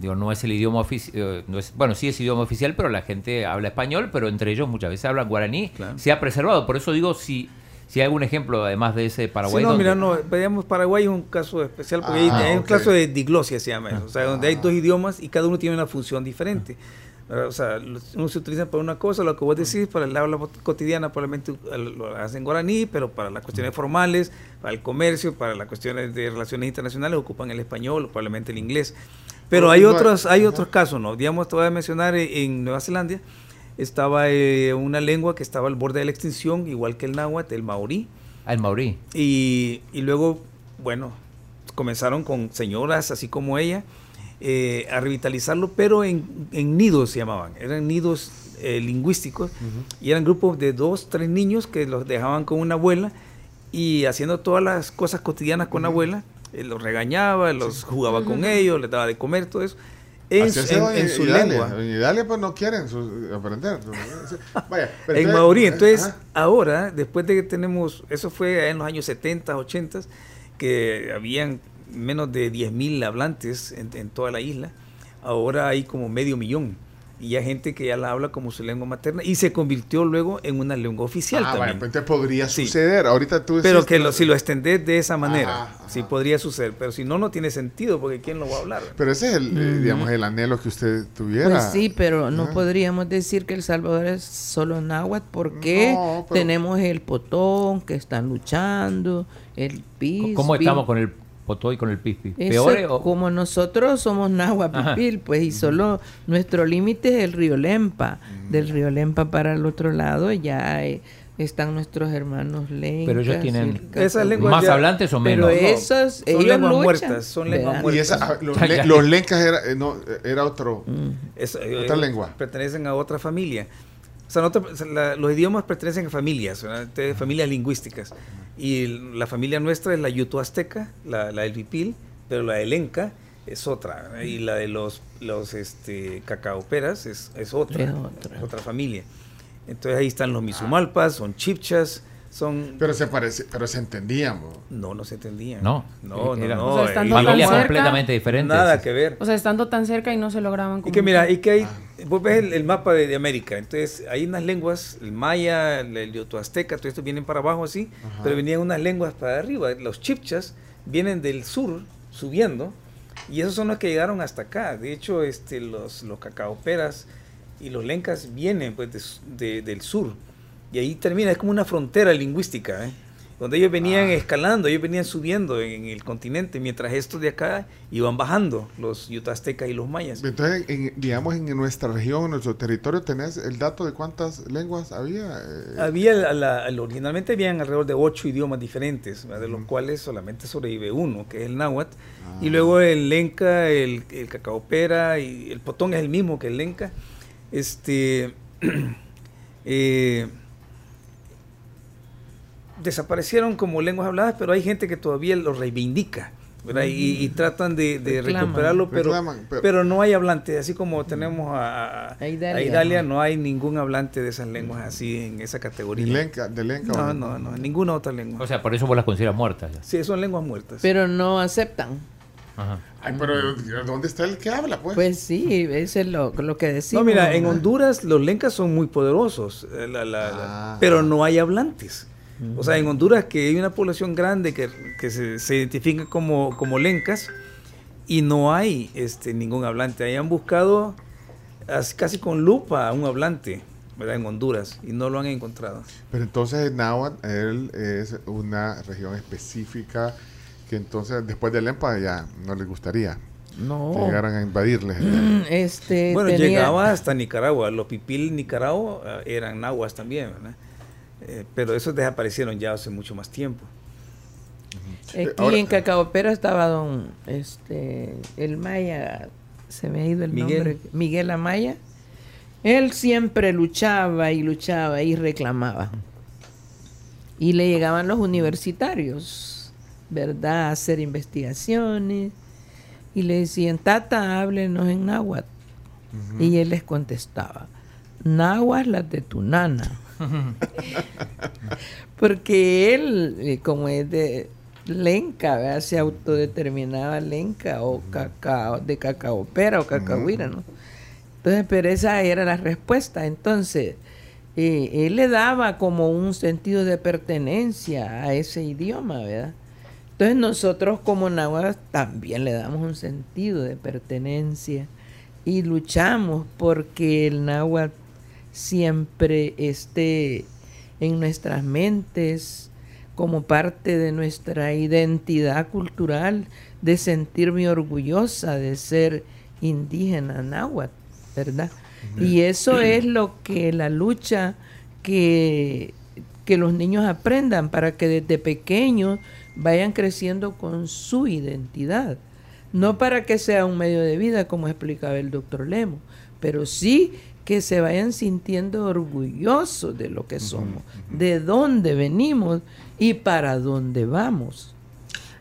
digo, no es el idioma oficial. no es, bueno, sí es idioma oficial, pero la gente habla español, pero entre ellos muchas veces hablan guaraní. Claro. Se ha preservado. Por eso digo, si, si hay algún ejemplo, además de ese Paraguay. Sí, no, mira, no, digamos, Paraguay es un caso especial porque Ah, hay, hay un caso de diglosia, se llama eso, o sea, donde hay dos idiomas y cada uno tiene una función diferente. O sea, unos se utilizan para una cosa, lo que vos decís, para el habla cotidiana probablemente lo hacen guaraní, pero para las cuestiones formales, para el comercio, para las cuestiones de relaciones internacionales ocupan el español o probablemente el inglés. Pero hay otros, hay otros casos, ¿no? Digamos, te voy a mencionar eh, en Nueva Zelanda estaba eh, una lengua que estaba al borde de la extinción, igual que el náhuatl, el maorí. Ah, el maurí. Y, y luego, bueno, comenzaron con señoras así como ella eh, a revitalizarlo, pero en, en nidos se llamaban. Eran nidos eh, lingüísticos y eran grupos de dos, tres niños que los dejaban con una abuela y haciendo todas las cosas cotidianas con la abuela. eh, los regañaba, los jugaba con ellos, les daba de comer, todo eso. En, su- en- en su Idalia. lengua. Doña Idalia, pues no quieren su- aprender. Vaya, pero en entonces- maorí. Entonces, Ajá. ahora, después de que tenemos, eso fue en los años 70, 80, que habían menos de 10.000 hablantes en, en toda la isla, ahora hay como medio millón. Y hay gente que ya la habla como su lengua materna y se convirtió luego en una lengua oficial Ah, también. pues entonces podría Sí. suceder. Ahorita tú pero que lo, si lo extendés de esa manera, Ajá, sí podría suceder. Pero si no, no tiene sentido, porque ¿quién lo va a hablar? Pero ese es el, eh, digamos, el anhelo que usted tuviera. Pues sí, pero no Ajá. podríamos decir que El Salvador es solo náhuatl porque No, pero- tenemos el potón que están luchando, el pis. ¿Cómo estamos con el potó y con el pispi? ¿Peores o- como nosotros somos náhuatl Ajá. pipil, pues y solo nuestro límite es el río Lempa. Del río Lempa para el otro lado ya eh, están nuestros hermanos lencas. Pero ellos tienen Esas lenguas ¿Más ya- hablantes o Pero menos? No, esos, son ellos lenguas luchan, muertas, son lenguas ¿verdad? muertas. Y esa, ah, los, le- lencas era, eh, no, eh, era otro. Es- eh, Otra lengua. Pertenecen a otra familia. O sea, nosotros- o sea, la- los idiomas pertenecen a familias, familias lingüísticas. Y la familia nuestra es la yuto-azteca, la, la del pipil, pero la del enca es otra. ¿verdad? Y la de los, los este, cacaoperas es, es otra, Es otra. otra familia. Entonces ahí están los misumalpas, son chipchas, son... Pero se parece, pero se entendían. bo. no, no se entendían. No, no, no. eran no, O sea, estando familias cerca, completamente diferentes. Nada que ver. O sea, estando tan cerca y no se lograban Y que mira, y que hay, Ah. vos ves el, el mapa de, de América, entonces hay unas lenguas, el maya, el, el yotoazteca, todo esto vienen para abajo así, Ajá. pero venían unas lenguas para arriba. Los chipchas vienen del sur, subiendo, y esos son los que llegaron hasta acá. De hecho, este, los, los cacaoperas y los lencas vienen pues de de- del sur, y ahí termina, es como una frontera lingüística, ¿eh? donde ellos venían Ah. escalando, ellos venían subiendo en el continente, mientras estos de acá iban bajando, los yutaztecas y los mayas. Entonces, en- digamos, en nuestra región, en nuestro territorio, ¿tenés el dato de cuántas lenguas había? Eh, Había, la- la- la- originalmente habían alrededor de ocho idiomas diferentes, ¿verdad? de los cuales solamente sobrevive uno, que es el náhuatl. Ah. Y luego el lenca, el, el cacaopera y el potón es el mismo que el lenca. Este, eh, desaparecieron como lenguas habladas, pero hay gente que todavía los reivindica. Y, y tratan de, de Reclaman. recuperarlo, pero, Reclaman, pero- pero no hay hablantes, así como tenemos a, a- Idalia. a Idalia, no hay ningún hablante de esas lenguas así en esa categoría. lenca, de lenca. No, o- no, no, ninguna otra lengua. O sea, por eso vos las consideras muertas. ya. sí, son lenguas muertas. Pero no aceptan. Ajá. Ay, pero ¿dónde está el que habla, pues? Pues sí, eso es lo, lo que decimos. no, mira, en ¿no? Honduras los lencas son muy poderosos, eh, la- la- la- Ah. pero no hay hablantes. O sea, en Honduras que hay una población grande que, que se, se identifica como, como lencas y no hay este, ningún hablante. Ahí han buscado as- casi con lupa a un hablante, ¿verdad? En Honduras y no lo han encontrado. Pero entonces Náhuatl él es una región específica que entonces después del EMPA ya no les gustaría No. que llegaran a invadirles. Este, Bueno, tenía- llegaba hasta Nicaragua. Los pipil Nicaragua eh, eran nahuas también, ¿verdad? Eh, pero esos desaparecieron ya hace mucho más tiempo. Aquí Ahora- en Cacaopera estaba don este el Maya, se me ha ido el Miguel. nombre, Miguel Amaya. Él siempre luchaba y luchaba y reclamaba. Y le llegaban los universitarios, ¿verdad? A hacer investigaciones. Y le decían, Tata, háblenos en náhuatl. Y él les contestaba, náhuatl las de tu nana. Porque él, eh, como es de Lenca, ¿verdad? se autodeterminaba Lenca o cacao, de cacaopera o cacahuira, ¿no? Entonces, pero esa era la respuesta. Entonces, eh, él le daba como un sentido de pertenencia a ese idioma, ¿verdad? Entonces nosotros como náhuatl también le damos un sentido de pertenencia y luchamos porque el náhuatl siempre esté en nuestras mentes como parte de nuestra identidad cultural, de sentirme orgullosa de ser indígena náhuatl, ¿verdad? Y eso es lo que la lucha que, que los niños aprendan para que desde pequeños vayan creciendo con su identidad. No para que sea un medio de vida, como explicaba el doctor Lemo, pero sí que se vayan sintiendo orgullosos de lo que somos, de dónde venimos y para dónde vamos.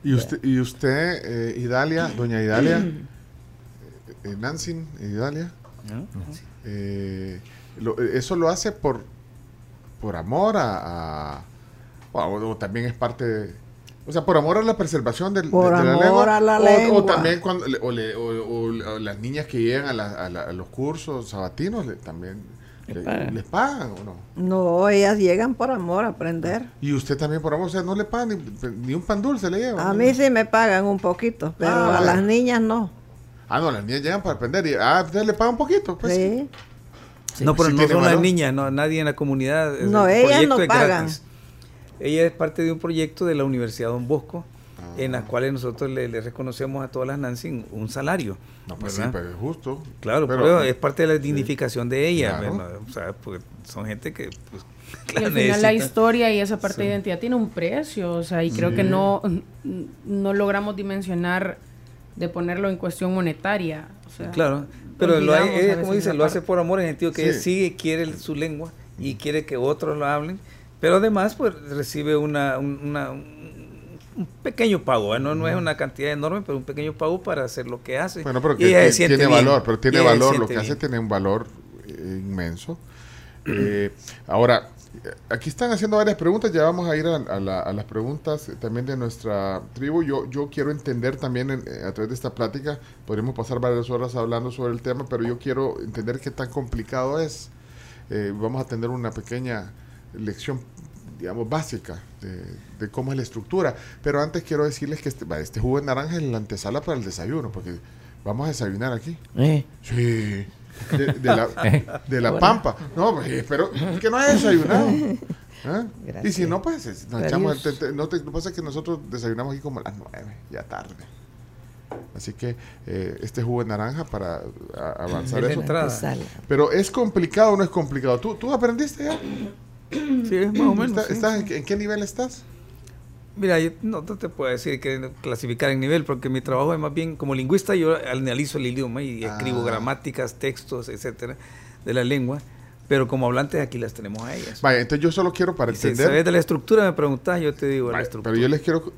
Y usted, y usted eh, Idalia, doña Idalia, eh, Nancy, Idalia, eh, lo- eso lo hace por, por amor a, a- o, o también es parte de, o sea, por amor a la preservación del- Por de, de la amor lengua. a la o, o lengua. también cuando, o, le- o- o- o las niñas que llegan a, la- a la- a los cursos sabatinos le- también le- pagan. les pagan o no. No, ellas llegan por amor a aprender. Y usted también por amor, o sea, no le pagan ni, ni un pan dulce le lleva. A mí sí me pagan un poquito, pero Ah, a las niñas no. Ah, no, las niñas llegan para aprender y ah, usted le pagan un poquito, pues. sí. no, pero sí no son las niñas, no, nadie en la comunidad. es- No, el ellas no pagan. gratis. Ella es parte de un proyecto de la Universidad Don Bosco, en Ah. las cuales nosotros le, le reconocemos a todas las Nancy un salario. No, pues sí, pero es justo. Claro, pero, pero, es parte de la dignificación de ella. O sea, porque son gente que pues, Y al final la historia y esa parte de identidad tiene un precio, o sea, y creo que no, no logramos dimensionar de ponerlo en cuestión monetaria. O sea, Claro, pero lo, a ella, como dice, lo hace por amor en el sentido que Sí. ella sí quiere su lengua y quiere que otros lo hablen, pero además pues recibe una, un, una- un- pequeño pago, ¿eh? no, no es una cantidad enorme, pero un pequeño pago para hacer lo que hace. Bueno, pero que tiene bien, valor, pero tiene valor, lo que hace tiene un valor eh, inmenso. Eh, ahora, aquí están haciendo varias preguntas, ya vamos a ir a, a la- a las preguntas también de nuestra tribu. Yo, yo quiero entender también en- a través de esta plática, podríamos pasar varias horas hablando sobre el tema, pero yo quiero entender qué tan complicado es. Eh, vamos a tener una pequeña lección digamos, básica de, de cómo es la estructura. Pero antes quiero decirles que este, este jugo de naranja es la antesala para el desayuno, porque vamos a desayunar aquí. Eh, Sí. De, de la, de la pampa. No, pues, eh, pero es que no hay desayunado. ¿Ah? Y Gracias. si no, pues es- nos Adiós. echamos. el- te- te- no, te, lo que pasa es que nosotros desayunamos aquí como a las nueve, ya tarde. Así que eh, este jugo de naranja para a- avanzar Es eso. Pero es complicado o no es complicado. ¿Tú, tú aprendiste ya? Sí, es más o menos. ¿Está- sí, estás sí. en, qué- en qué nivel estás? Mira, yo no, no te puedo decir que clasificar en nivel, porque mi trabajo es más bien como lingüista, yo analizo el idioma y escribo Ah. gramáticas, textos, etcétera, de la lengua, pero como hablantes aquí las tenemos a ellas. Vaya, entonces yo solo quiero para Y si entender. sabes de la estructura, me preguntas, yo te digo la estructura. pero yo les quiero,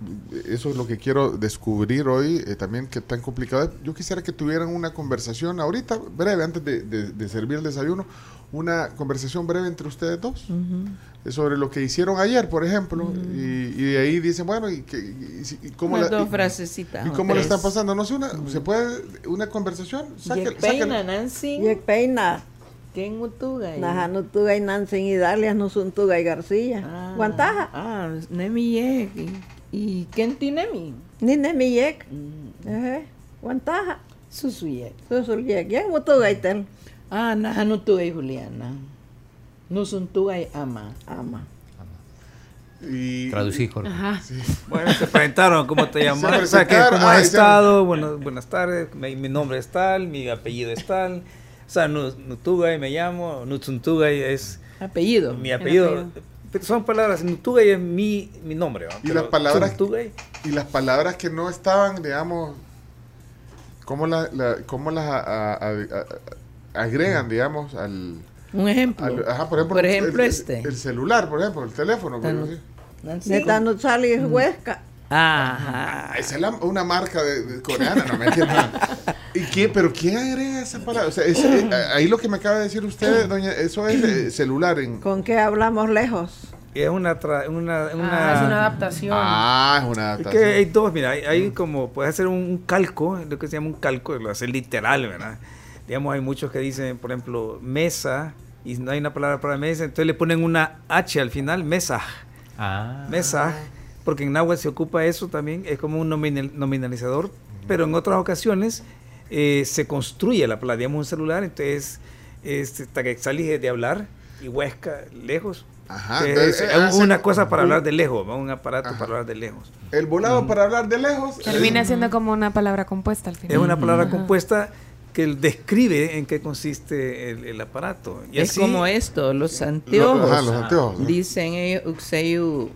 eso es lo que quiero descubrir hoy, eh, también que tan complicado. Yo quisiera que tuvieran una conversación ahorita, breve, antes de, de- de servir el desayuno, una conversación breve entre ustedes dos, eh, sobre lo que hicieron ayer, por ejemplo, y, y de ahí dicen, bueno, ¿y, qué- y si- y cómo, la- dos y- frasecitas. y o cómo le están pasando? No sé, una, ¿se puede una conversación? Sáquel- Yekpeina, sáquel- Nancy. Y peina, ¿Quién utuga? Najanutuga y Nancy y Dalias, Nusuntuga y García. Ah, Guantaja, Ah, Nemi Yek. ¿Y, quién tiene mi? Nine Miyek, Mm, Eje, Guantaja, Susuyek. Susulyek, Yan Mutuga y Tel. Ah, Najanutuga y Juliana. Nusuntuga y Ama. Ama. Y, Traducís, Jorge. Ajá. Bueno, se presentaron, ¿cómo te llamas? ¿cómo has estado? Bueno, buenas tardes, mi, mi nombre es tal, mi apellido es tal. O sea, Nu- Nutugay me llamo, Nutsuntugay es Apellido. mi apellido. Son palabras, Nutugay es mi, mi nombre. Y Pero las palabras- y las palabras que no estaban, digamos, ¿cómo, la- la- cómo las a- a- a- a- agregan, digamos, al... Un ejemplo. al- ajá, por ejemplo, Por ejemplo, el, este. El celular, por ejemplo, el teléfono. por. De Tanutzali es Huesca. Ajá. Ah, esa es la- una marca de, de coreana, no me entiendo. ¿Y quién, pero quién agrega esa palabra? O sea, es- eh, ahí lo que me acaba de decir usted, doña, eso es eh, celular en... ¿Con qué hablamos lejos? es una, tra- una, Ah, una- es una adaptación. Ah, es una Es adaptación. que hay dos, mira, hay, hay como, puedes hacer un, un calco, lo que se llama un calco, lo hacer literal, ¿verdad? Digamos, hay muchos que dicen, por ejemplo, mesa, y no hay una palabra para mesa, entonces le ponen una H al final, mesa, Ah. mesa, porque en náhuatl se ocupa eso también, es como un nominal- nominalizador, pero en otras ocasiones eh, se construye la palabra, digamos un celular, entonces, es de hablar, y Huesca, lejos. Ajá, Eh, entonces, es una cosa para un- hablar de lejos, ¿no? un aparato Ajá. para hablar de lejos. El volado para hablar de lejos. Termina es- siendo como una palabra compuesta al final. Es una palabra Ajá. compuesta que describe en qué consiste el, el aparato. Y es así- como esto, los anteojos. Ajá, los anteojos. ¿no? Dicen ellos, uxeyu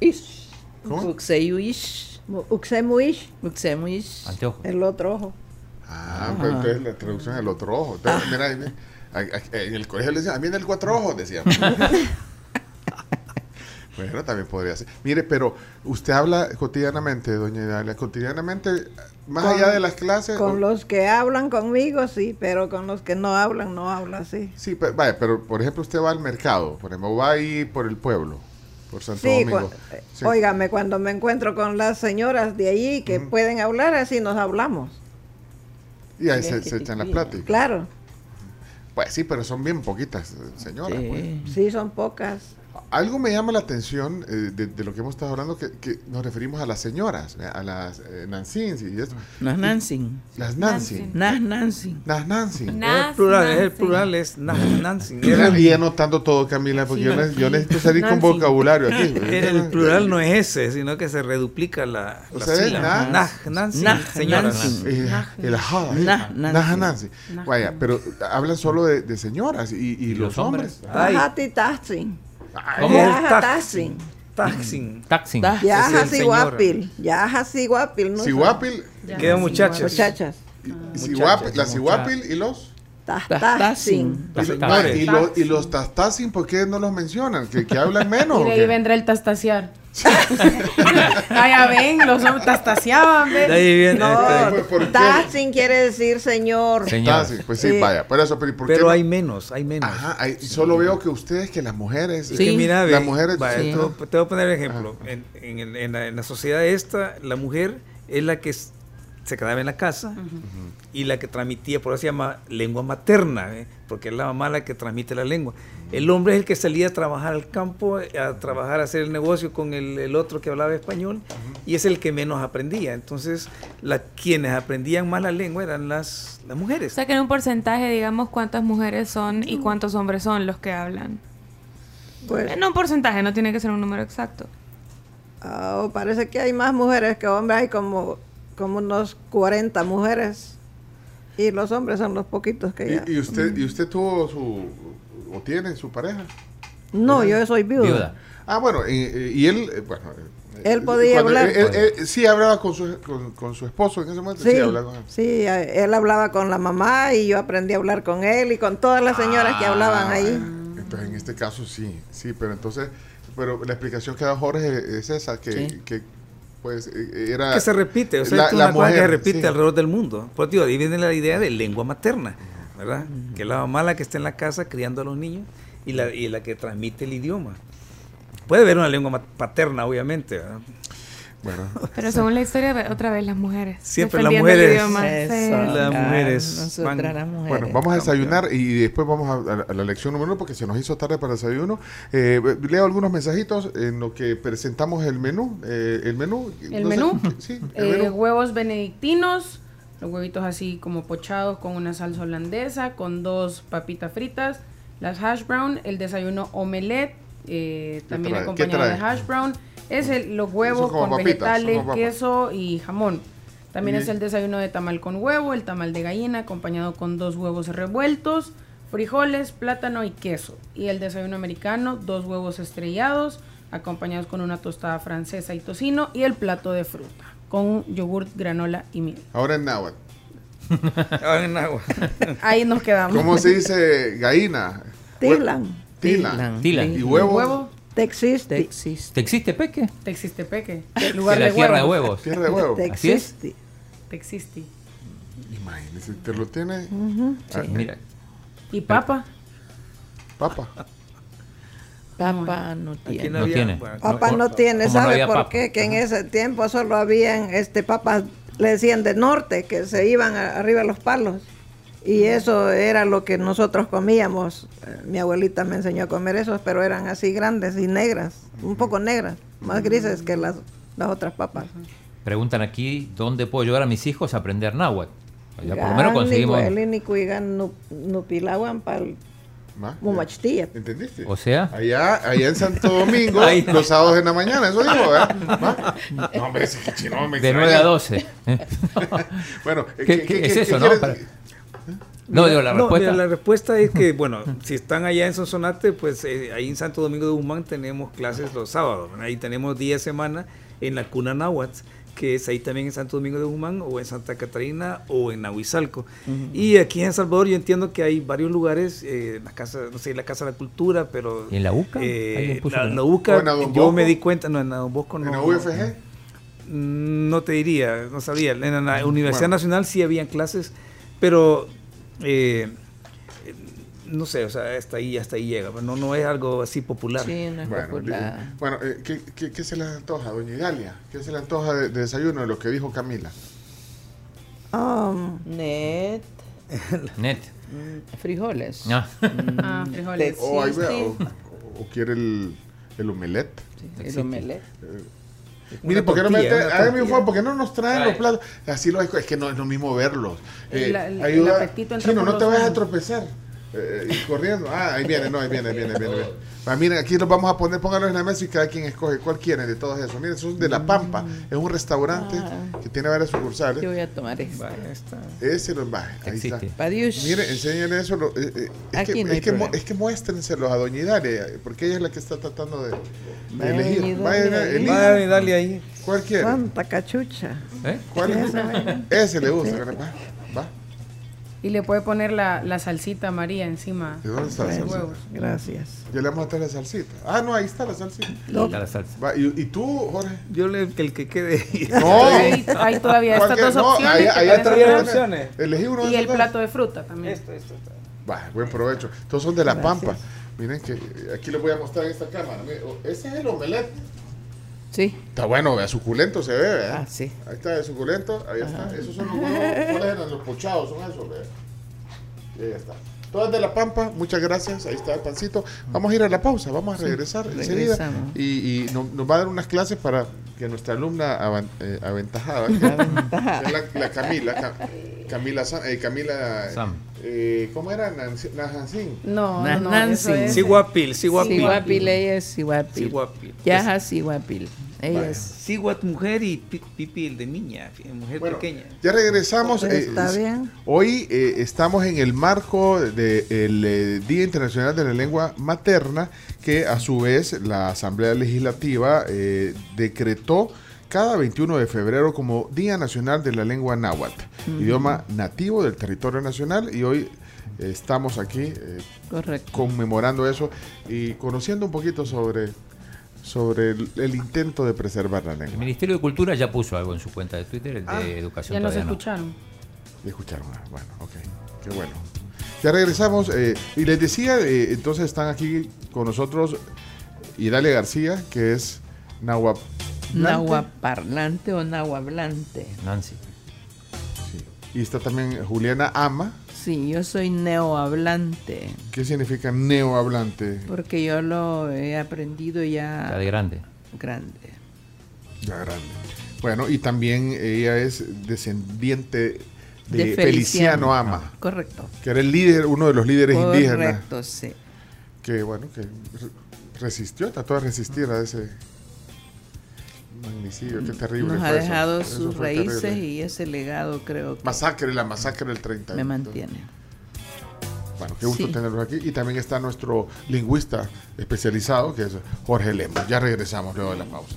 ish. ¿Cómo? Uxeyu ish. Mu- Uxemuish, Uxemu ish. Anteojos. el otro ojo. Ah, pues entonces la traducción es el otro ojo. Entonces, mira, ahí, en el colegio le decían, a mí en el cuatro ojos, decían. bueno, también podría ser. Mire, pero usted habla cotidianamente, doña Dalia, cotidianamente, más Con- allá de las clases. Con o- los que hablan conmigo, sí, pero con los que no hablan, no habla así. Sí, pero, vaya, pero por ejemplo, usted va al mercado, por ejemplo, va ahí por el pueblo, por Santo Sí, Domingo. eh, Sí. óigame, cuando me encuentro con las señoras de allí que pueden hablar, así nos hablamos. Y ahí se, se echan la cuidan. plática. Claro, Pues sí, pero son bien poquitas, eh, señoras. pues. Sí, son pocas. Algo me llama la atención eh, de, de lo que hemos estado hablando, que, que nos referimos a las señoras, eh, a las eh, Nancins y eso. Nas Nancy. Las Nancy. Nas Nancy. Las Nancy. Na- es plural, es el plural, es na- Nancy. Yo Era- le anotando todo, Camila, porque Sí, yo, ne- yo necesito salir con Nancy. vocabulario aquí. el, plural no es ese, sino que se reduplica la, O la sea, es sílaba. na- Nah, Nancy, Nah, señora. Nancy. Eh, el. Nancy. Nah. Vaya, pero hablan solo de, de señoras y, y ¿Y los, los hombres. hombres? Ay. Yaja Taxi. Tatsin. Taxing. Taxing. Ta- Yaja. Siguapil. Yaja Siguapil. ¿no? Siguapil. Quedan. Muchachas. Muchachas, Siguapil- la. Siguapil y los... Tatsin. Y, Los los, Tastasin, ¿por qué no los mencionan? ¿Que, que hablan menos? Y de ahí vendrá el tastaciar. ah, ya ven, los hombres tastaciaban, De ven. ahí viene No, este- pues, ¿por qué? Quiere decir señor. Señor. Tastasin, pues sí, Sí. vaya. Por eso, pero ¿y por qué Pero no? hay menos, hay menos. Ajá, hay- solo veo que ustedes, que las mujeres... Es Sí. que mira, ve, Las mujeres- vaya, Sí. te, voy- te voy a poner un ejemplo. En, en en la, en la sociedad esta, la mujer es la que s- se quedaba en la casa y la que transmitía, por eso se llama lengua materna, ¿eh? porque es la mamá la que transmite la lengua. El hombre es el que salía a trabajar al campo, a trabajar, a hacer el negocio con el, el otro que hablaba español y es el que menos aprendía. Entonces, la, quienes aprendían más la lengua eran las, las O mujeres. sea que en un porcentaje, digamos, cuántas mujeres son y cuántos hombres son los que hablan. Pues, En un porcentaje, no tiene que ser un número exacto. ah, parece que hay más mujeres que hombres. Hay como, como unos 40 mujeres. Y los hombres son los poquitos que ya. ¿Y, y usted, ¿Y usted tuvo su... o tiene su pareja? No, yo soy viuda. Viuda. Ah, bueno, y, y él, eh, bueno... eh, Él podía cuando- hablar. él- él- él sí hablaba con su, con, con su esposo en ese momento. Sí, Sí, hablaba con él. sí, eh, él hablaba con la mamá y yo aprendí a hablar con él y con todas las señoras que hablaban ahí. Ah, Entonces, en este caso sí, sí, pero entonces, pero la explicación que da Jorge es esa, que, Sí. que pues eh, era... que se repite, o sea, la- es la una cosa que se repite sí. alrededor del mundo. Por digo, ahí viene la idea de lengua materna, ¿verdad? Que es la mamá la que está en la casa criando a los niños y la, y la que transmite el idioma. Puede haber una lengua paterna, obviamente, ¿verdad? Pero según la historia, otra vez las mujeres. Siempre las mujeres. Eso. Las mujeres nosotras van- las mujeres. bueno, vamos a desayunar y después vamos a, a- a la lección número uno porque se nos hizo tarde para el desayuno. Eh, leo algunos mensajitos en lo que presentamos el menú. eh, el menú. ¿El no sé, menú? sí, el Eh, menú. huevos benedictinos, los huevitos así como pochados con una salsa holandesa, con dos papitas fritas, las hash brown, el desayuno omelette, eh, también acompañado ¿Qué de hash brown. Es el- los huevos con papitas, vegetales, queso y jamón. También Y- es el desayuno de tamal con huevo, el tamal de gallina acompañado con dos huevos revueltos, frijoles, plátano y queso. Y el desayuno americano, dos huevos estrellados acompañados con una tostada francesa y tocino y el plato de fruta con yogurt, granola y miel. Ahora en náhuatl. Ahora en agua. Ahí nos quedamos. ¿Cómo se dice gallina? Tilan, Tilan. Tilan. ¿Y huevo? huevo? Texis. ¿Te existe peque? Te existe peque. De Lugar la de tierra de huevos. huevos. Tierra de huevo. Así es. Texiste. Te existe. Imagínese, te lo tiene. Ah, Mira, ¿Y papa? Papa. Papa no tiene. No tiene. bueno, No, tiene, como no ¿sabe había por papa. qué? Que en ese tiempo solo habían este papas, le decían de norte, que se iban a- arriba de los palos. Y eso era lo que nosotros comíamos. Eh, Mi abuelita me enseñó a comer esos, pero eran así grandes y negras, un poco negras, más grises que las, las otras papas. preguntan aquí dónde puedo llevar a mis hijos a aprender náhuatl. Ya por lo menos conseguimos. ¿Entendiste? O sea, Allá, allá en Santo Domingo, Ahí. los sábados en la mañana, eso digo. No, hombre, ese que chino me de extraña. 9 a 12. Bueno, ¿Qué- qué es eso, no? quieres- Para- No, digo, la No, respuesta. mira, la respuesta es que, bueno, si están allá en Sonsonate, pues eh, ahí en Santo Domingo de Guzmán tenemos clases los sábados. ¿verdad? Ahí tenemos día de semana en la Cuna Náhuatl, que es ahí también en Santo Domingo de Guzmán, o en Santa Catarina, o en Nahuizalco. Y aquí en El Salvador yo entiendo que hay varios lugares, eh, la casa, no sé, la Casa de la Cultura, pero... ¿Y en la UCA? eh, la, la ¿O UCA, en yo me di cuenta, no, en Don Bosco no. ¿En la UFG? Mm, No te diría, no sabía. En la Universidad Bueno. Nacional sí habían clases, pero eh, eh, no sé, o sea, hasta ahí, hasta ahí llega. pero No, no es algo así popular. Sí, no es Bueno, popular. digo, bueno eh, ¿qué, qué, qué se le antoja, doña Idalia? ¿Qué se le antoja de, de desayuno de lo que dijo Camila? Um, Net. Net. mm, Frijoles. Ah, Ah, frijoles. O, Sí, vea, sí. o, o quiere el, el omelette. El omelette. Mire, ¿por qué no me tortilla, trae- una hágame un tortilla. favor, ¿por qué no nos traen Ay. los platos? Así lo es, es que no es lo mismo verlos. Eh, el ayuda- apetito entra Chino, por no te vayas a tropezar. Eh, y corriendo. Ah, ahí viene, no, ahí viene, ahí viene, ahí viene. ahí viene. Ah, miren, aquí los vamos a poner, pónganlos en la mesa y cada quien escoge cuál quieren de todos esos. Miren, son de La Pampa. Es un restaurante Ah. que tiene varias Yo sucursales. voy a tomar este. Está. Ese los va. Ahí está. Miren, enséñenle eso. lo- eh, eh, es, Aquí que, no hay es, que, mu- problema. es que muéstrenselos a Doña Idalia, porque ella es la que está tratando de, de Vaya, elegir. Doña Vaya, Idalia. ahí. ¿Cuál quiere? Santa cachucha. ¿eh? ¿Cuál Ese le gusta, ¿verdad? Y le puede poner la, la salsita María encima. ¿De dónde está la de salsita? huevos. Gracias. Ya le vamos a traer la salsita. Ah, no, ahí está la salsita. Está la salsa. ¿y, y tú, Jorge? Yo le que el que quede. ahí. No. Hay, hay todavía estas Cualquier- dos no, opciones. ahí- ahí está buenas. opciones. Elegí uno de Y el plato de fruta también. Esto, esto, esto. Va, buen provecho. Todos son de La Gracias. Pampa. Miren que eh, aquí les voy a mostrar en esta cámara. Oh, ese es el omelette. Sí. Está bueno, vea, suculento se ve, ¿verdad? Ah, sí. Ahí está, el suculento, ahí está. Esos son los huevos, ¿cuáles eran? Los pochados, son esos, vea. Y ahí está. Todas de La Pampa, muchas gracias. Ahí está el pancito. Vamos a ir a la pausa, vamos a regresar enseguida. Y, y no- nos va a dar unas clases para que nuestra alumna avan- eh, aventajada, la, la Camila, Ca- Camila, eh, Camila, Sam. eh, ¿cómo era? Nancy, Nancy. No, no, no. Nancy. Eso es, Sí, guapil, sí, guapil. Siguapil, ella es Siguapil. Siguapil. Yaja Siguapil. Ella es. Mujer y pi- pipil de niña, mujer Bueno, pequeña. ya regresamos. eh, Está bien. Hoy eh, estamos en el marco del Día Internacional de la Lengua Materna, que a su vez la Asamblea Legislativa eh, decretó cada 21 de febrero como Día Nacional de la Lengua Náhuatl, idioma nativo del territorio nacional, y hoy eh, estamos aquí eh, conmemorando eso y conociendo un poquito sobre, sobre el, el intento de preservar la El lengua. Ministerio de Cultura ya puso algo en su cuenta de Twitter, el de Ah, Educación Ya nos todavía no. escucharon. Escucharon, ah, bueno, ok, qué bueno. Ya regresamos eh, y les decía, eh, entonces están aquí con nosotros Idalia García, que es Nahuap. Nahuaparlante o nahuablante. Nancy. Y está también Juliana Ama. Sí, yo soy neohablante. ¿Qué significa neohablante? Porque yo lo he aprendido Está ya de grande. grande. Ya grande. Bueno, y también ella es descendiente de, De Feliciano, Feliciano. Ama, Correcto. que era el líder, uno de los líderes indígenas. Correcto, sí. Que bueno, que resistió, trató de resistir a ese magnicidio. Qué terrible. Nos ha fue dejado Eso sus raíces terrible. y ese legado creo que Masacre, la masacre del 30. me mantiene. Bueno, qué gusto Sí. tenerlos aquí. Y también está nuestro lingüista especializado, que es Jorge Lemos. Ya regresamos luego de la pausa.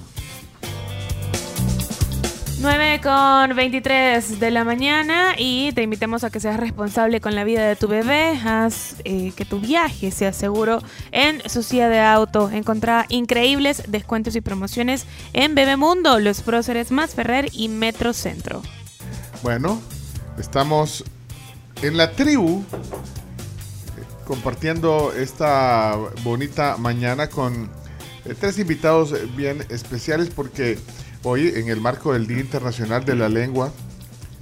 9 con 23 de la mañana y te invitamos a que seas responsable con la vida de tu bebé. Haz eh, que tu viaje sea seguro en su silla de auto. Encontrá increíbles descuentos y promociones en Bebemundo, los próceres más Ferrer y Metro Centro. Bueno, estamos en la tribu eh, compartiendo esta bonita mañana con eh, tres invitados bien especiales porque hoy en el marco del Día Internacional de la Lengua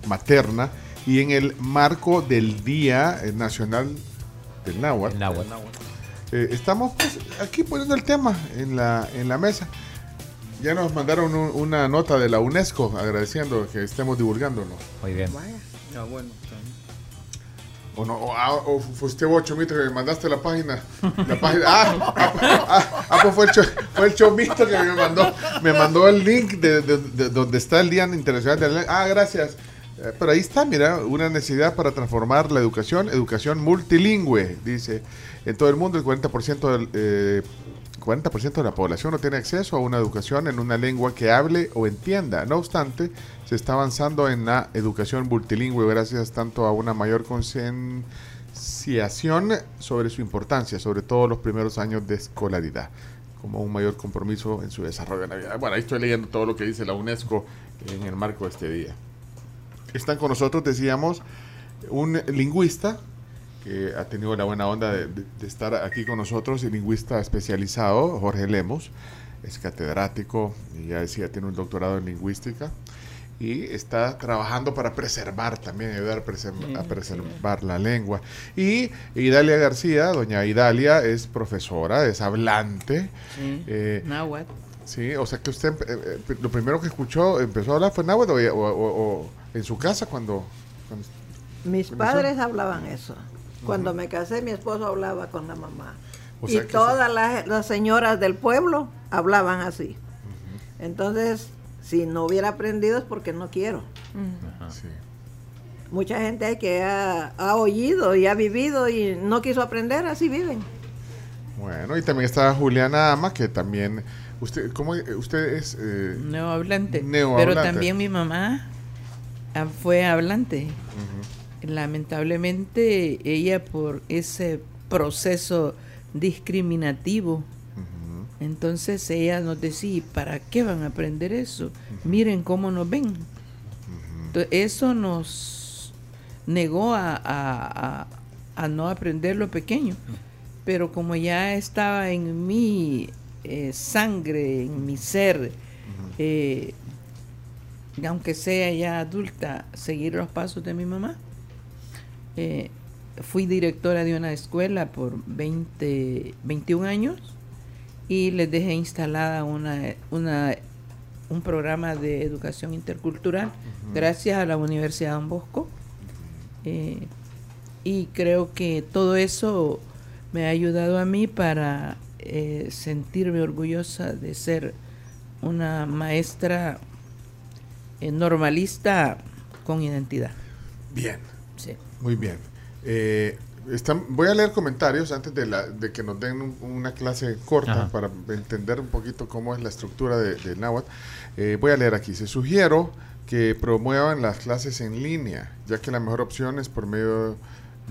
Materna y en el marco del Día eh, Nacional del Náhuatl, El náhuatl. eh, estamos pues, aquí poniendo el tema en la, en la mesa. Ya nos mandaron un- una nota de la UNESCO agradeciendo que estemos divulgándolo. Muy bien. Ah, bueno, está bien. O, no, o, ah, o fue usted vos, Chomito, que me mandaste la página. La página. Ah, ah, ah, ah, pues fue el, Cho- fue el Chomito que me mandó, me mandó el link de, de- de donde está el Día Internacional de la. Ah, gracias. Eh, Pero ahí está, mira, una necesidad para transformar la educación, educación multilingüe, dice. En todo el mundo el 40% del, eh, 40% de la población no tiene acceso a una educación en una lengua que hable o entienda. No obstante, se está avanzando en la educación multilingüe gracias tanto a una mayor concienciación sobre su importancia, sobre todo los primeros años de escolaridad, como un mayor compromiso en su desarrollo en la vida. Bueno, ahí estoy leyendo todo lo que dice la UNESCO en el marco de este día. Están con nosotros, decíamos, un lingüista que ha tenido la buena onda de, de- de estar aquí con nosotros, el lingüista especializado, Jorge Lemos, es catedrático y ya decía, tiene un doctorado en lingüística y está trabajando para preservar también, ayudar a, preser- a preservar la lengua. Y Idalia García, doña Idalia, es profesora, es hablante. Sí. eh, Náhuatl. Sí, o sea que usted eh, eh, lo primero que escuchó, empezó a hablar fue náhuatl o, o- o- o en su casa cuando... cuando- Mis ¿Con padres hablaban eso. Cuando me casé, mi esposo hablaba con la mamá. O y sea todas las, las señoras del pueblo hablaban así. Entonces, si no hubiera aprendido es porque no quiero. sí. Mucha gente hay que ha, ha oído y ha vivido y no quiso aprender, así viven. Bueno, y también está Juliana Ama, que también... Usted, ¿cómo, usted es... eh, Neohablante. Neohablante. Pero también mi mamá fue hablante. Lamentablemente ella por ese proceso discriminativo, entonces ella nos decía, ¿para qué van a aprender eso? Miren cómo nos ven. Entonces, eso nos negó a, a- a- a no aprender lo pequeño. Pero como ya estaba en mi eh, sangre, en mi ser, eh, aunque sea ya adulta, seguir los pasos de mi mamá. Eh, fui directora de una escuela por 20, 21 años y les dejé instalada una, una, un programa de educación intercultural gracias a la Universidad Don Bosco. Eh, y creo que todo eso me ha ayudado a mí para eh, sentirme orgullosa de ser una maestra eh, normalista con identidad. Bien, Sí. muy bien. Están- voy a leer comentarios antes de, la, de que nos den un- una clase corta Ajá. para entender un poquito cómo es la estructura de, del náhuatl. Eh, voy a leer aquí. Se sugiero que promuevan las clases en línea, ya que la mejor opción es por medio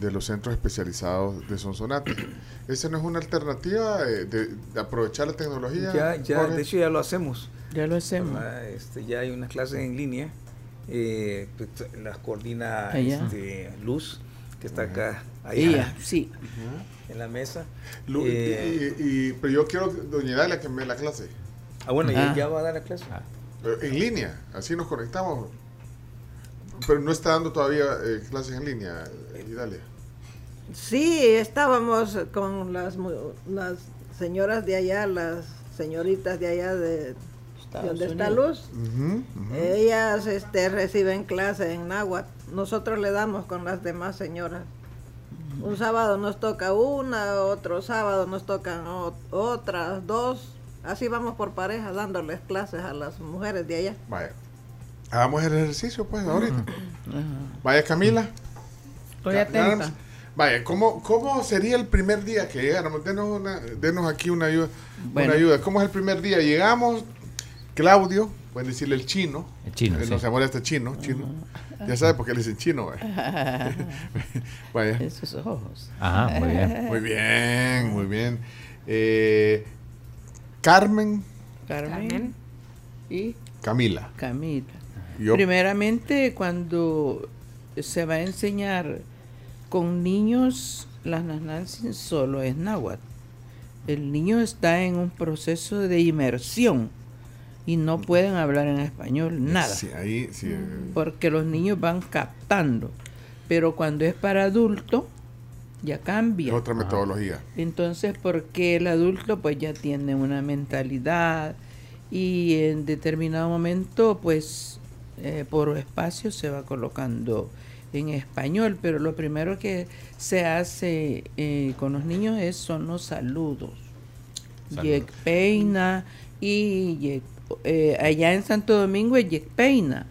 de los centros especializados de Sonsonate. ¿Esa no es una alternativa eh, de, de aprovechar la tecnología? Ya, ya, Jorge? de hecho ya lo hacemos. Ya lo hacemos. ¿verdad? Este, ya hay unas clases en línea, eh, pues, las coordina este, Luz, que está acá, allá Ella, sí. en la mesa. Lu- Eh, y- y- y- pero yo quiero, doña Dalia, que me dé la clase. ah, bueno, ya, Ah. ya va a dar la clase. Eh, En línea, así nos conectamos. Pero no está dando todavía eh, clases en línea, eh, Idalia. Sí, estábamos con las, mu- las señoras de allá, las señoritas de allá de, donde está. Luz. Ellas este, reciben clases en náhuatl. Nosotros le damos con las demás señoras. Un sábado nos toca una, otro sábado nos tocan otras dos. Así vamos por pareja dándoles clases a las mujeres de allá. Vaya. Hagamos el ejercicio, pues, ahorita. Vaya, Camila. Estoy atenta. Vaya, ¿cómo, ¿cómo sería el primer día que llegáramos? Denos, una, denos aquí una ayuda, Bueno. una ayuda. ¿Cómo es el primer día? Llegamos, Claudio, pueden decirle el chino. El chino, Eh, sí. No se molesta chino, chino. Ya sabe por qué le dicen chino, vaya. Vaya. Esos ojos. Ajá, muy bien. Muy bien, muy bien. Eh, Carmen, Carmen, Carmen. y Camila. Camila. Yo, Primeramente, cuando se va a enseñar con niños, las nanansin solo es náhuatl. El niño está en un proceso de inmersión y no pueden hablar en español nada, Sí, ahí, sí. eh, porque los niños van captando. Pero cuando es para adulto, ya Es cambia. otra metodología. Entonces, porque el adulto pues ya tiene una mentalidad y en determinado momento pues eh, por espacio se va colocando en español, pero lo primero que se hace eh, con los niños es, son los saludos. Saludos. Yek peina y yek- eh, allá en Santo Domingo es yek peina.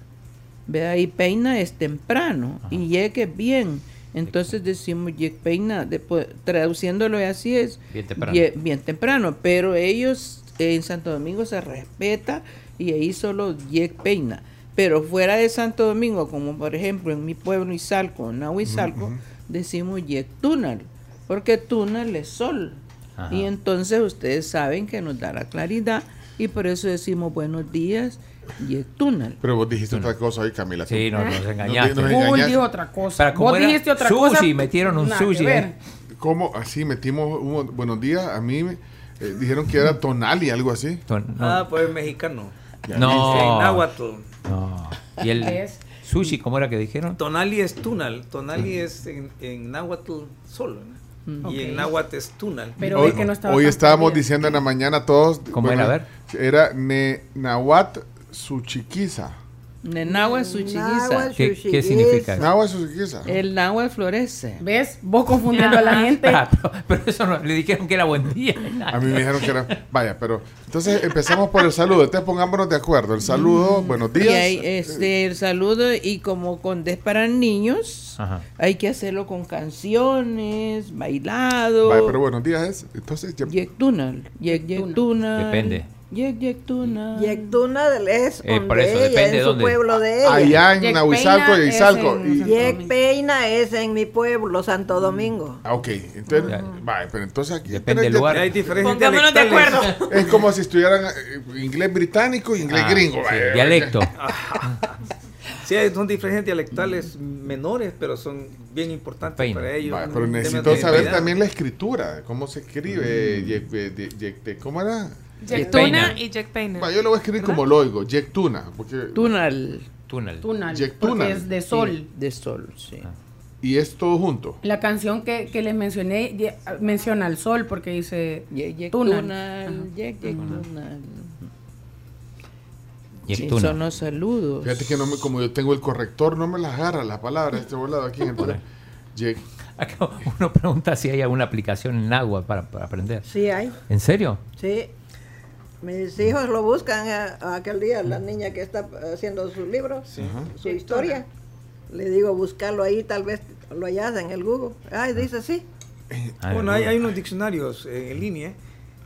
Ve ahí peina es temprano y yek es bien. Entonces decimos yek peina, después, traduciéndolo así es Bien temprano. ye- bien temprano, pero ellos eh, en Santo Domingo se respeta y ahí solo yek peina. Pero fuera de Santo Domingo, como por ejemplo en mi pueblo Izalco, en Nahuizalco, decimos yek tunal, porque tunal es sol. Ajá. Y entonces ustedes saben que nos da la claridad y por eso decimos buenos días, yek tunal. Pero vos dijiste otra cosa ahí, Camila. Sí, no, nos engañaste. No, no, Google engañaste. dijo otra cosa. Para, ¿cómo Vos dijiste otra Sushi, cosa. metieron un que sushi. ¿eh? ¿Cómo? Así metimos un buenos días. A mí me eh, dijeron que era tonali, algo así. Ton- no. Ah, pues mexicano. No. En náhuatl. No. ¿Y el sushi, cómo era que dijeron? Tonali es tunal. Tonali es en, en náhuatl solo. ¿no? Y Ok. en náhuatl es tunal. Pero hoy que no estaba hoy estábamos perdida. diciendo en la mañana todos. ¿Cómo era? A ver. Era ne, Nahuat Suchiquiza. Náhuatl, ¿Qué- qué significa? Nahuat Suchiquiza. El náhuatl florece. ¿Ves? Vos confundiendo a la gente. Ah, pero, pero eso no, le dijeron que era buen día. A mí me dijeron que era. Vaya, pero. Entonces empezamos por el saludo. Entonces pongámonos de acuerdo. El saludo, buenos Y días. hay este, el saludo y como con es para niños, Ajá. hay que hacerlo con canciones, bailado. Vaya, pero buenos días es. Entonces, ya- Yek tunal, yek yek tunal. Depende. Tunal. Yectuna es Eh, donde por eso, ella, depende en su dónde. pueblo de ella. allá en Nahuizalco y Izalco. Yecpeina es en mi pueblo, Santo Domingo. Ah, ok. Entonces, Ya. vaya, pero entonces aquí. Depende del lugar. Hay diferencias Pongámonos de dialectales. acuerdo. Es como si estuvieran eh, inglés británico y inglés Ah, gringo. sí, vaya. dialecto. Sí, son diferencias dialectales menores, pero son bien importantes Peina. para ellos. Vaya, pero necesito saber también la escritura, cómo se escribe. De- yec- de- ¿Cómo era? Jack. Tuna y Jack. Vaya, yo lo voy a escribir como lo oigo, Yectuna. Porque, Tunal. Túnel. Tunal. Yectunal. Porque es de sol. Sí, de sol, sí. Ah. y es todo junto. La canción que, que les mencioné ye- menciona al sol porque dice Yek yek Tunal. tunal, yek yek tunal. Sí, el tuna. son los saludos. Fíjate que no me, como yo tengo el corrector, no me las agarra las palabras este volado aquí. Entonces, Yec- Acá uno pregunta si hay alguna aplicación en agua para, para aprender. Sí hay, ¿En serio? sí. Mis hijos lo buscan a, aquel día, la niña que está haciendo su libro, su historia. Le digo, buscarlo ahí, tal vez lo hallas en el Google. Ay, dice sí. Ah, Bueno, hay, hay unos diccionarios eh, en línea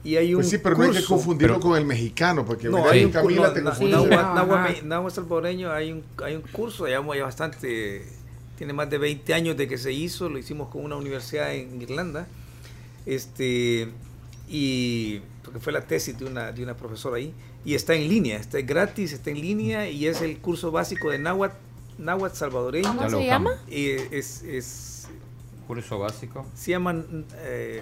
y hay un Pues sí, pero no hay que curso. confundirlo Pero- con el mexicano, porque No, hay un Camila cu- te confundes. nahua- salvadoreño, hay un, hay un curso, ya, ya bastante, tiene más de 20 años de que se hizo, lo hicimos con una universidad en Irlanda, este, y porque fue la tesis de una, de una profesora ahí, y está en línea, está gratis, está en línea, y es el curso básico de náhuatl, náhuatl salvadoreño. ¿Cómo se llama? es, es, Curso básico. se llaman, eh,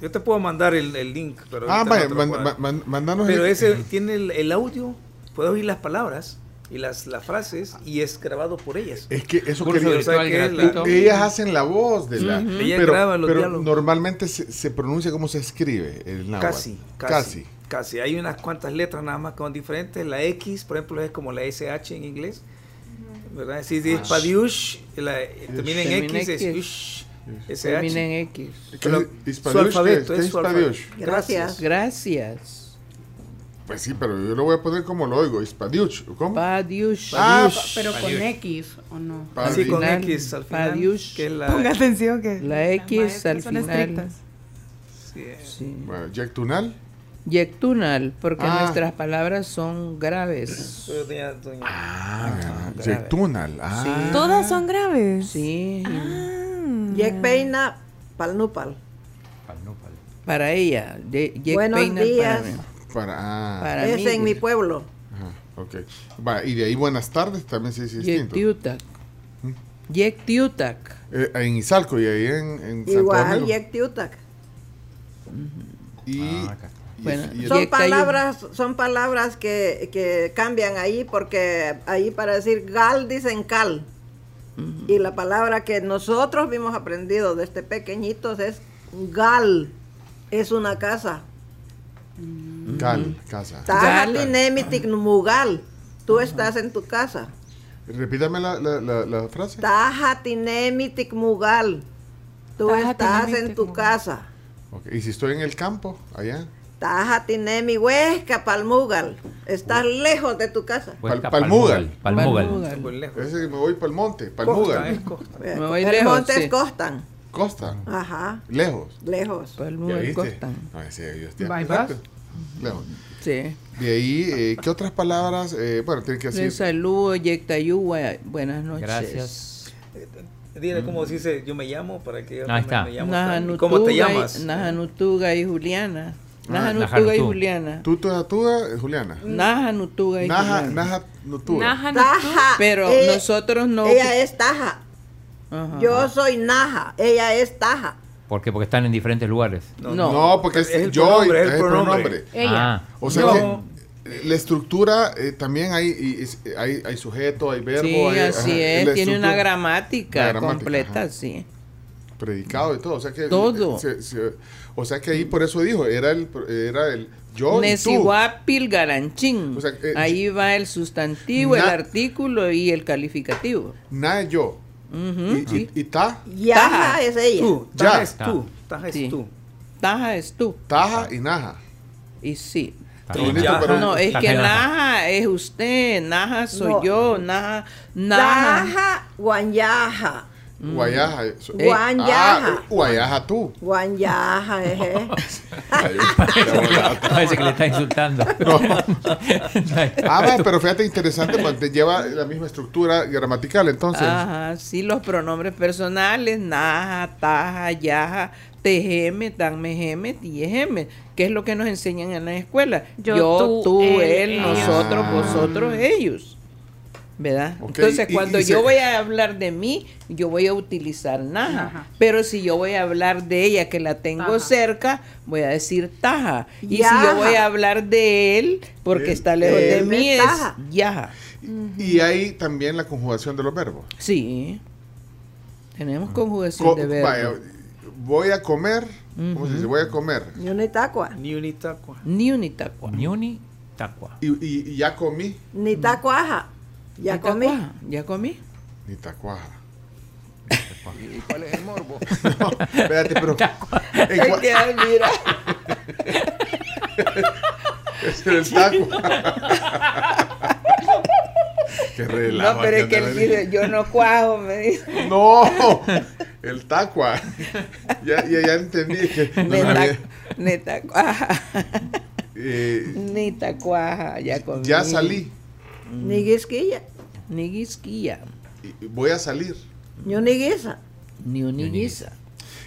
yo te puedo mandar el, el link, pero Ah, vaya, no man- puedo man- man- mandanos Pero el- ese tiene el, el audio, puedes oír las palabras y las, las frases y es grabado por ellas. Es que eso que es la-. Ellas hacen la voz de la. Ellas pero graban los pero diálogos. normalmente se, se pronuncia como se escribe el náhuatl. Casi, casi, casi. Hay unas cuantas letras nada más que son diferentes. La X, por ejemplo, es como la SH en inglés. ¿Verdad? Si Ah. dices padiush, la, termina en Termina X, es X. ush. Termina SH. en X. ¿Qué Pero es su alfabeto ¿Qué es es su Hispaniush? Gracias. Gracias. Pues sí, pero yo lo voy a poner como lo oigo, Hispaniush. ¿Cómo? Padiush. Ah, Pero con X, ¿o no? Así con Final, X al final. Padiush. Que es la, Ponga atención que La X al son final. estrictas. sí, Sí. Bueno, Jack Tunal. Yectunal, porque Ah. nuestras palabras son graves. Ah, grave. Jack Tunal. Ah. Todas son graves. Sí. Ah. Yek Peina, Palnupal. Para ella. Ye- Buenos días. Para. Para, ah, Para es mí. en mi pueblo. ajá, ok. Va, y de ahí buenas tardes también sí es distinto. Yectiutac. Yectiutac. Eh, en Izalco y ahí en, en Igual, Domingo. Yek Tiutac. Y, Ah, acá. y- Bueno, y- Son palabras, son palabras que, que cambian ahí porque ahí para decir gal dicen cal. Y la palabra que nosotros vimos aprendido desde pequeñitos es gal. Es una casa. Gal, casa. Tajatinemitik mugal. Tú estás en tu casa. Repítame la, la, la, la frase. Tajatinemitik mugal. Tú estás en tu casa. Y si estoy en el campo, allá. Tajatinemi huesca palmugal. Estás lejos de tu casa. Huesca, Pal- Palmugal. Palmugal. Palmugal. Ese me voy para el monte, el Costa, Mugal. es costa. Me voy el lejos, monte sí. es costan. Costa, Ajá, lejos. lejos. ¿Ya Palmugal? Costan. No, ese yo Lejos. Sí. De ahí, eh, ¿qué otras palabras? Eh, bueno, tiene que Les decir. saludo, Yectayú. bua- Buenas noches. Gracias. Dile cómo se dice, yo me llamo para que yo Ahí está. me, llamo. Najanutuga ¿Cómo te y- llamas? Najanutuga y Juliana. Ah, Najanutuga y. Juliana. Tutu Atuga, eh, Juliana. Najanutuga y Naja, Juliana. Naja Nutuga. Naja, Taja. Pero ella- nosotros no. Ella es Taja. Ajá. Yo soy Naja. Ella es Taja. ¿Por qué? Porque están en diferentes lugares. No. No, porque es, Es el yo pronombre, es el pronombre. pronombre. Ella. Ah, O sea No. que eh, la estructura eh, también hay, y- es- hay, hay sujeto, hay verbo. Sí, hay, así ajá, es. Tiene una gramática, completa, ajá. sí. predicado y todo. O sea que, Todo. se- se- o sea que ahí por eso dijo, era el, era el yo. Nesihuapil garanchín. O sea, eh, Ahí va el sustantivo, el artículo y el calificativo. Na es yo. Ujú, y, sí. y, y ta, Yaja Taja. es ella. Tú, Ya. taja es tú, taja es Sí. tú. Taja es tú. taja y naja. Y sí. Está bonito, yaja. pero No, es que naja. Es usted, Naja soy No. yo, Naja, Naja. Guanyaja. Guayaja. eso- Eh, Guanyaja. Ah, guayaja tú. Guanyaja, qué bonito. Parece que le está insultando. Ah, va, pero fíjate interesante, te lleva la misma estructura gramatical, entonces. Ajá, sí, los pronombres personales, Naja, Taja, Yaja, Tejeme, Tanmejeme, Tiejeme, que es lo que nos enseñan en la escuela. Yo, Yo, tú, tú, él, nosotros, Ah. vosotros, ellos. ¿Verdad? Entonces, cuando y yo se- voy a hablar de mí, yo voy a utilizar Naja. Ajá. Pero si yo voy a hablar de ella, que la tengo Taja. cerca, voy a decir Taja. Y si yo voy a hablar de él, porque Él- está lejos de mí, es es Taja. Yaja. Y hay también la conjugación de los verbos. Sí. Tenemos conjugación Co- de verbo. vaya, voy a comer. ¿Cómo se dice? Voy a comer. Ni un itacua. Ni un itacua. Niuni, tacua. Y, y- y ya comí. Ni tacuaja. Ya comí. Ya comí. Ni tacuaja. ¿Cuál es el morbo? No, espérate, pero. en ay, mira. Ese era el taco. Qué relajo. No, pero es que él dice, yo no cuajo, me dice. No, el tacua. Ya, ya, ya entendí que. no Neta, sabía. neta cuaja. Eh, Neta cuaja. Ya comí. ya salí. Ni guisquilla. Ni guisquilla. y Voy a salir. Ni ni guisa. Ni uniguisa.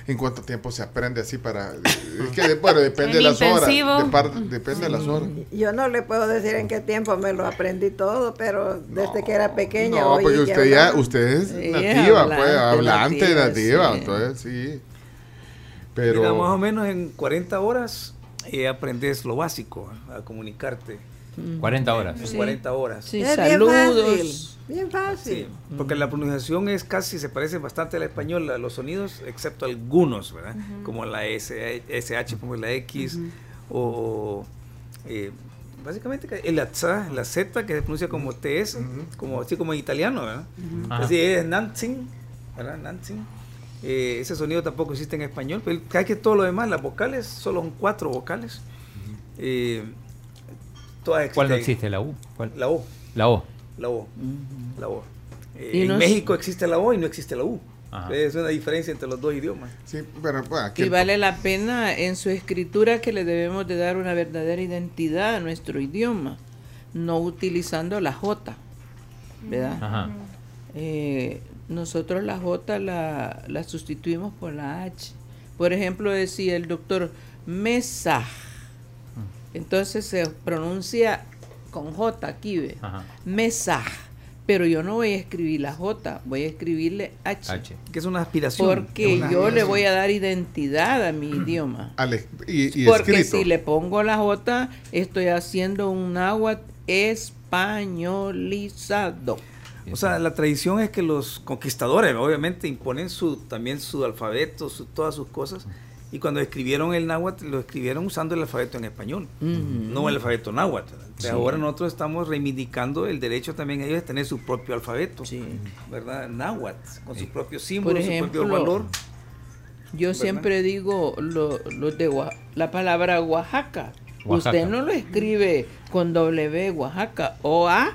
¿En cuánto tiempo se aprende así para.? Es que, bueno, depende de las horas. intensivo. de par- depende de las horas. Yo no le puedo decir en qué tiempo me lo aprendí todo, pero desde que era pequeña. No, porque que usted ya, hablaban. usted es Sí, nativa, hablante, pues, hablante, nativa, nativa, sí. entonces sí. Mira, más o Pero menos en 40 horas eh, aprendes lo básico, a comunicarte. 40 horas. En Sí. 40 horas. Sí, Es saludos. bien fácil. Bien fácil. Sí, porque la pronunciación es casi, se parece bastante al español, a los sonidos, excepto algunos, ¿verdad? Como la S, SH, como la X, o eh, básicamente el Z, la Z que se pronuncia como TS, como, así como en italiano, ¿verdad? Ajá. Así es Nantzing, ¿verdad? Nantzing. Eh, ese sonido tampoco existe en español, pero hay que todo lo demás, las vocales, solo son cuatro vocales. Eh, todas ¿Cuál no existe? ¿La U? ¿Cuál? La O. La O. La O. La O. Eh, en México existe la O y no existe la U. Ajá. Es una diferencia entre los dos idiomas. Sí, bueno, aquí Y el- vale la pena en su escritura que le debemos de dar una verdadera identidad a nuestro idioma, no utilizando la J, ¿verdad? Ajá. Eh, nosotros la J la, la sustituimos por la H. Por ejemplo, decía el doctor Mesa. Entonces se pronuncia con J aquí, ¿ve? Ajá. Mesa. Pero yo no voy a escribir la J, voy a escribirle H. H. Que es una aspiración. Porque una yo le voy a dar identidad a mi idioma. Ale- y, y Porque escrito. si le pongo la J, estoy haciendo un náhuatl españolizado. O sea, la tradición es que los conquistadores, obviamente, imponen su también su alfabeto, su- todas sus cosas. Y cuando escribieron el náhuatl, lo escribieron usando el alfabeto en español, no el alfabeto náhuatl. Ahora nosotros estamos reivindicando el derecho también ellos de tener su propio alfabeto, Sí. ¿verdad? Náhuatl, con su propio símbolo, su propio valor. Yo siempre digo lo, lo de Oa- la palabra Oaxaca. Oaxaca. Usted no lo escribe con W Oaxaca. O A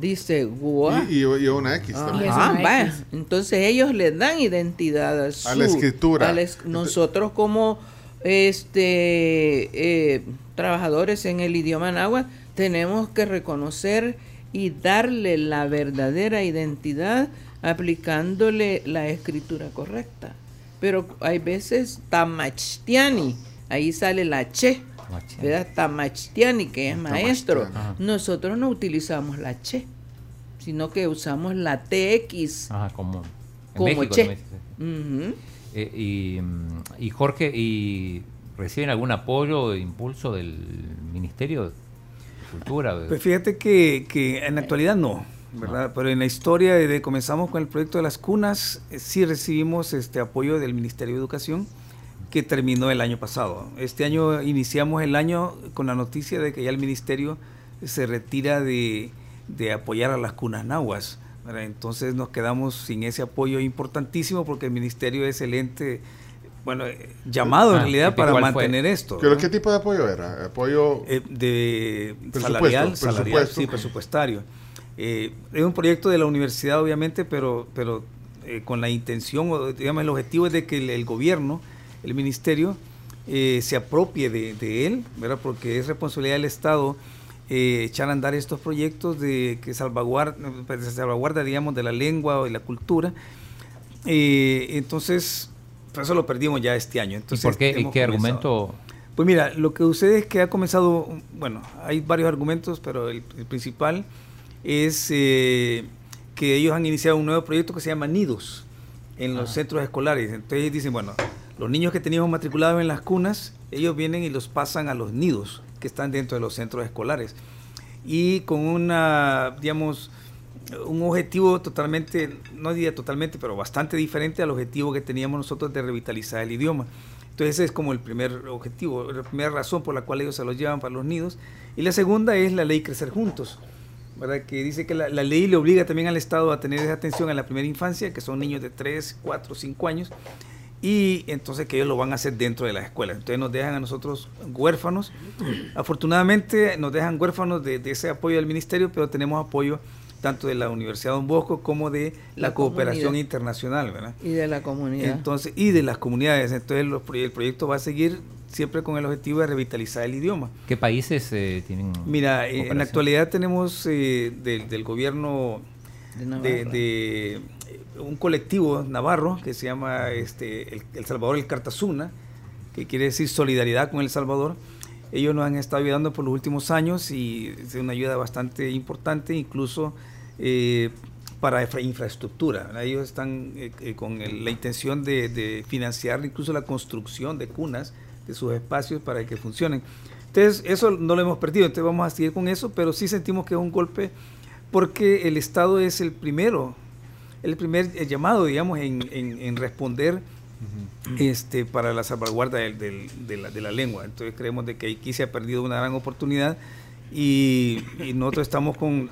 dice Gua. Y, y- y una X también. Ah, vaya. Entonces ellos le dan identidad a, su- A la escritura. a la es- nosotros como este eh, trabajadores en el idioma náhuatl tenemos que reconocer y darle la verdadera identidad aplicándole la escritura correcta. Pero hay veces tamachtiani, ahí sale la che. ¿Verdad? Tamachtiani, que es maestro. Ajá. Nosotros no utilizamos la che, sino que usamos la TX Ajá, como. En como México che. se- Ujú. Eh, y, y Jorge, ¿y reciben algún apoyo o impulso del Ministerio de Cultura? Pues fíjate que, que en la actualidad no, ¿verdad? Pero en la historia, desde comenzamos con el proyecto de las cunas, eh, sí recibimos este apoyo del Ministerio de Educación que terminó el año pasado. Este año iniciamos el año con la noticia de que ya el Ministerio se retira de, de apoyar a las cunas nahuas. Entonces nos quedamos sin ese apoyo importantísimo porque el Ministerio es el ente, bueno, eh, llamado en Ah, realidad ¿qué- para fue? mantener esto. ¿Pero qué tipo de apoyo era? ¿Apoyo Eh, de Presupuesto, salarial, salarial, sí, presupuestario. Eh, es un proyecto de la universidad, obviamente, pero, pero eh, con la intención, o digamos, el objetivo es de que el, el gobierno, el ministerio, eh, se apropie de, de él, ¿verdad? Porque es responsabilidad del Estado eh, echar a andar estos proyectos de que salvaguarda, pues, de salvaguarda, digamos, de la lengua y la cultura. Eh, entonces, por eso lo perdimos ya este año. ¿Y Entonces, por qué? hemos ¿Qué comenzado. argumento? Pues mira, lo que sucede es que ha comenzado, bueno, hay varios argumentos, pero el, el principal es que ellos han iniciado un nuevo proyecto que se llama Nidos en los centros escolares. Entonces dicen, bueno, los niños que teníamos matriculados en las cunas, ellos vienen y los pasan a los nidos que están dentro de los centros escolares. Y con una, digamos, un objetivo totalmente, no diría totalmente, pero bastante diferente al objetivo que teníamos nosotros de revitalizar el idioma. Entonces ese es como el primer objetivo, la primera razón por la cual ellos se los llevan para los nidos. Y la segunda es la ley Crecer Juntos, ¿verdad? que dice que la, la ley le obliga también al Estado a tener esa atención en la primera infancia, que son niños de 3, 4, 5 años, y entonces que ellos lo van a hacer dentro de las escuelas. Entonces nos dejan a nosotros huérfanos. Afortunadamente nos dejan huérfanos de, de ese apoyo del ministerio, pero tenemos apoyo tanto de la Universidad Don Bosco como de la, La cooperación comunidad. internacional, ¿verdad? Y de la comunidad. Entonces, y de las comunidades. Entonces los el proyecto va a seguir siempre con el objetivo de revitalizar el idioma. ¿Qué países eh, tienen? Mira, eh, en la actualidad tenemos eh, del, del gobierno de de, Navarra. de, un colectivo navarro que se llama este, el, Salvador El Cartazuna, que quiere decir solidaridad con El Salvador. Ellos nos han estado ayudando por los últimos años y es una ayuda bastante importante, incluso eh, para infra- infraestructura. Ellos están eh, eh, con el- la intención de financiar incluso la construcción de cunas de sus espacios para que funcionen. Entonces, eso no lo hemos perdido, entonces vamos a seguir con eso, pero sí sentimos que es un golpe porque el Estado es el primero, el primer eh, llamado, digamos, en, en- en responder este, para la salvaguarda del- del- de, la, de la lengua. Entonces creemos de que aquí se ha perdido una gran oportunidad y, y nosotros estamos con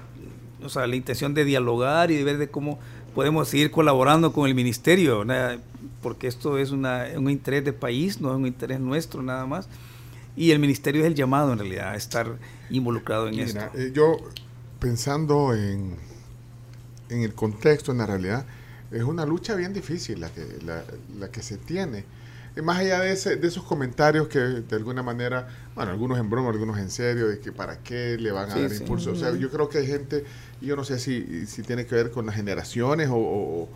o sea, la intención de dialogar y de ver de cómo podemos seguir colaborando con el ministerio, porque esto es una, un interés de país, no es un interés nuestro nada más. Y el ministerio es el llamado en realidad a estar involucrado en esto. Mira, eh, yo pensando en, en el contexto, en la realidad, es una lucha bien difícil la que, la, la que se tiene. Y más allá de, ese, de esos comentarios que de alguna manera, bueno, algunos en broma, algunos en serio, de que para qué le van a Sí, dar sí. impulso. O sea, yo creo que hay gente, yo no sé si, si tiene que ver con las generaciones o, o-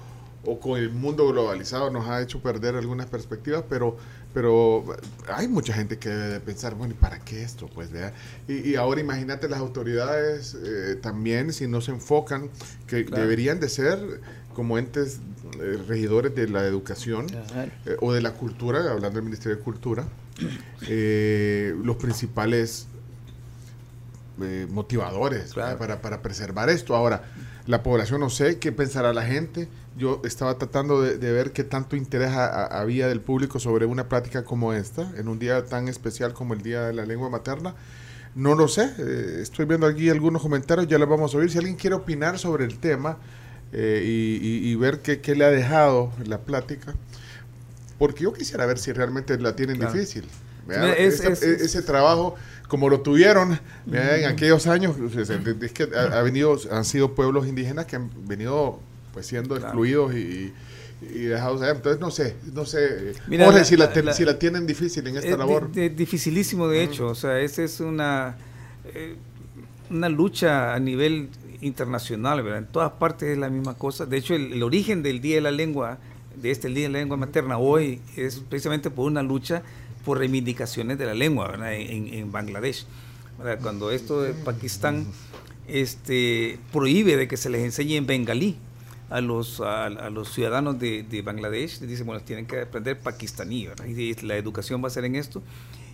o con el mundo globalizado, nos ha hecho perder algunas perspectivas, pero, pero hay mucha gente que debe de pensar, bueno, ¿y para qué esto? Pues, ¿verdad? Y, y ahora imagínate las autoridades eh, también, si no se enfocan, que Claro. deberían de ser como entes eh, regidores de la educación eh, o de la cultura, hablando del Ministerio de Cultura, eh, los principales eh, motivadores para, para preservar esto. Ahora, la población no sé qué pensará la gente. Yo estaba tratando de, de ver qué tanto interés ha- ha- había del público sobre una plática como esta, en un día tan especial como el Día de la Lengua Materna. No lo sé, eh, estoy viendo aquí algunos comentarios, ya los vamos a oír. Si alguien quiere opinar sobre el tema eh, y, y- y ver qué, qué le ha dejado la plática, porque yo quisiera ver si realmente la tienen Claro. difícil. ese trabajo, como lo tuvieron ¿verdad? en aquellos años, es, que ha, ha venido, han sido pueblos indígenas que han venido pues siendo Claro. excluidos y, y dejados allá. Entonces, no sé, no sé, Mira, Jorge, la- si, la, la- ten- la- si la tienen difícil en esta Es di- labor. di- dificilísimo, de hecho. O sea, esa es una, eh, una lucha a nivel internacional, ¿verdad? En todas partes es la misma cosa. De hecho, el, el origen del Día de la Lengua, de este Día de la Lengua Materna hoy, es precisamente por una lucha por reivindicaciones de la lengua, ¿verdad? En, en Bangladesh. ¿verdad? Cuando esto de Pakistán este, prohíbe de que se les enseñe en bengalí a los, a, a los ciudadanos de, de Bangladesh, les dicen, bueno, tienen que aprender pakistaní, ¿verdad? y la educación va a ser en esto.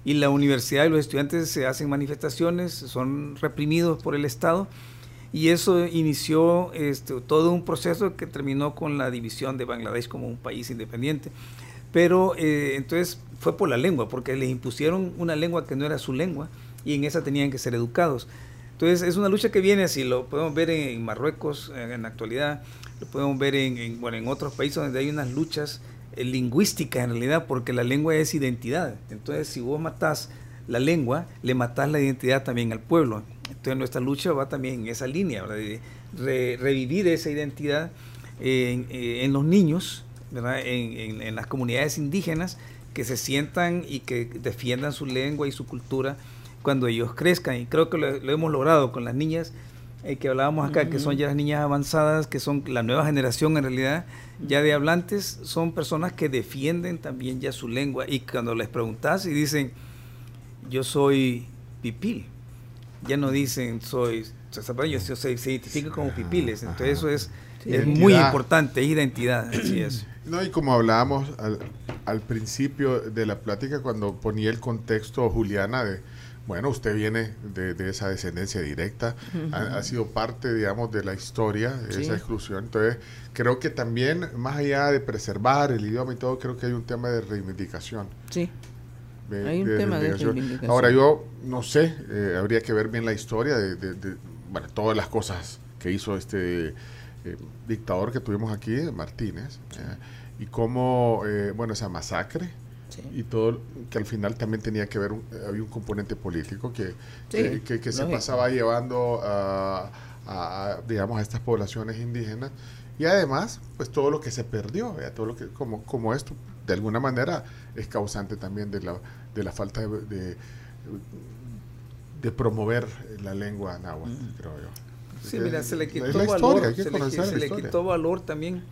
Y la universidad y los estudiantes se hacen manifestaciones, son reprimidos por el Estado, y eso inició este, todo un proceso que terminó con la división de Bangladesh como un país independiente. Pero eh, entonces fue por la lengua, porque les impusieron una lengua que no era su lengua, y en esa tenían que ser educados. Entonces es una lucha que viene así, lo podemos ver en, Marruecos en, en la actualidad, lo podemos ver en, en, bueno, en otros países donde hay unas luchas eh, lingüísticas en realidad, porque la lengua es identidad. Entonces si vos matás la lengua, le matás la identidad también al pueblo. Entonces nuestra lucha va también en esa línea, de re- revivir esa identidad en, eh, en los niños, ¿verdad? En, en- en las comunidades indígenas, que se sientan y que defiendan su lengua y su cultura cuando ellos crezcan. Y creo que lo, lo hemos logrado con las niñas eh, que hablábamos acá, que son ya las niñas avanzadas, que son la nueva generación en realidad, ya de hablantes, son personas que defienden también ya su lengua. Y cuando les preguntas y dicen, yo soy pipil, ya no dicen soy salvadoreño, se, se, se identifican como pipiles. Entonces eso es, Sí. es muy importante, es identidad, así es. No, y como hablábamos al, al principio de la plática, cuando ponía el contexto Juliana de, bueno, usted viene de, de esa descendencia directa, ha, ha sido parte, digamos, de la historia, de Sí. esa exclusión. Entonces, creo que también, más allá de preservar el idioma y todo, creo que hay un tema de reivindicación. Sí. de- Hay un tema de reivindicación. Ahora, yo no sé, eh, habría que ver bien la historia de, bueno, todas las cosas que hizo este eh, dictador que tuvimos aquí, Martínez, eh, y cómo, eh, bueno, esa masacre Sí. y todo, que al final también tenía que ver, un- había un componente político que, Sí, que, que- que se pasaba llevando a, a- a, digamos, a estas poblaciones indígenas. Y además, pues todo lo que se perdió, ¿verdad? todo lo que, como, como esto, de alguna manera, es causante también de la, de la falta de, de, de promover la lengua náhuatl, creo yo. Sí, mira, se le quitó valor, historia, hay que se, le, se quitó valor también.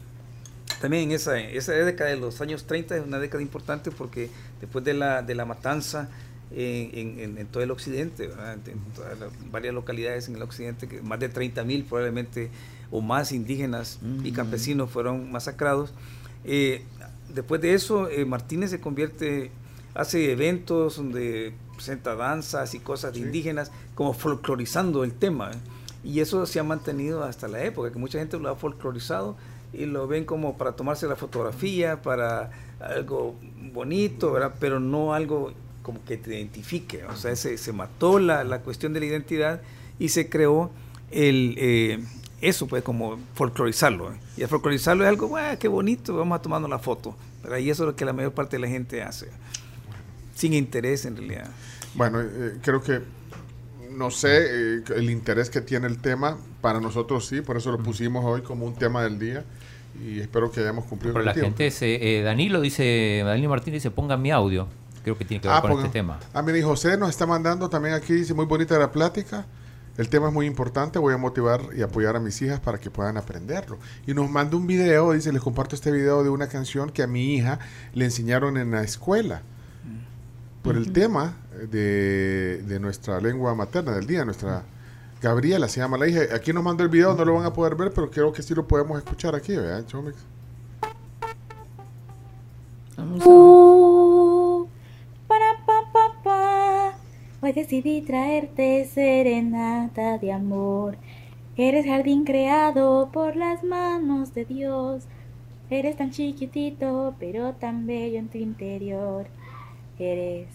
También esa, esa década de los años 30 es una década importante porque después de la, de la matanza en, en- todo el occidente, ¿verdad? en todas las- varias localidades en el occidente, que más de 30 mil probablemente o más indígenas y campesinos fueron masacrados. Eh, después de eso, eh, Martínez se convierte, hace eventos donde presenta danzas y cosas de Sí. indígenas, como folclorizando el tema. ¿eh? Y eso se ha mantenido hasta la época, que mucha gente lo ha folclorizado y lo ven como para tomarse la fotografía, para algo bonito, ¿verdad? pero no algo como que te identifique. O sea, se, se mató la, la cuestión de la identidad y se creó el, eh, eso pues como folclorizarlo. ¿eh? Y el folclorizarlo es algo, "Guau, qué bonito, vamos a tomarnos la foto. Pero ahí eso es lo que la mayor parte de la gente hace. Sin interés en realidad. Bueno, eh, creo que no sé eh, el interés que tiene el tema. Para nosotros sí, por eso lo pusimos hoy como un tema del día. Y espero que hayamos cumplido Pero con la el gente, se, eh, Danilo dice, Danilo Martínez dice, pongan mi audio. Creo que tiene que ver con ponga- este tema. Ah, mire, José nos está mandando también aquí, dice, muy bonita la plática. El tema es muy importante, voy a motivar y apoyar a mis hijas para que puedan aprenderlo. Y nos manda un video, dice, les comparto este video de una canción que a mi hija le enseñaron en la escuela. Por el tema de, de nuestra lengua materna del día, nuestra Gabriela se llama la hija. Aquí nos mandó el video, no lo van a poder ver, pero creo que sí lo podemos escuchar aquí, ¿verdad, Chomix? Vamos a. Uh, para pa pa pa. Hoy decidí traerte serenata de amor. Eres jardín creado por las manos de Dios. Eres tan chiquitito, pero tan bello en tu interior. Eres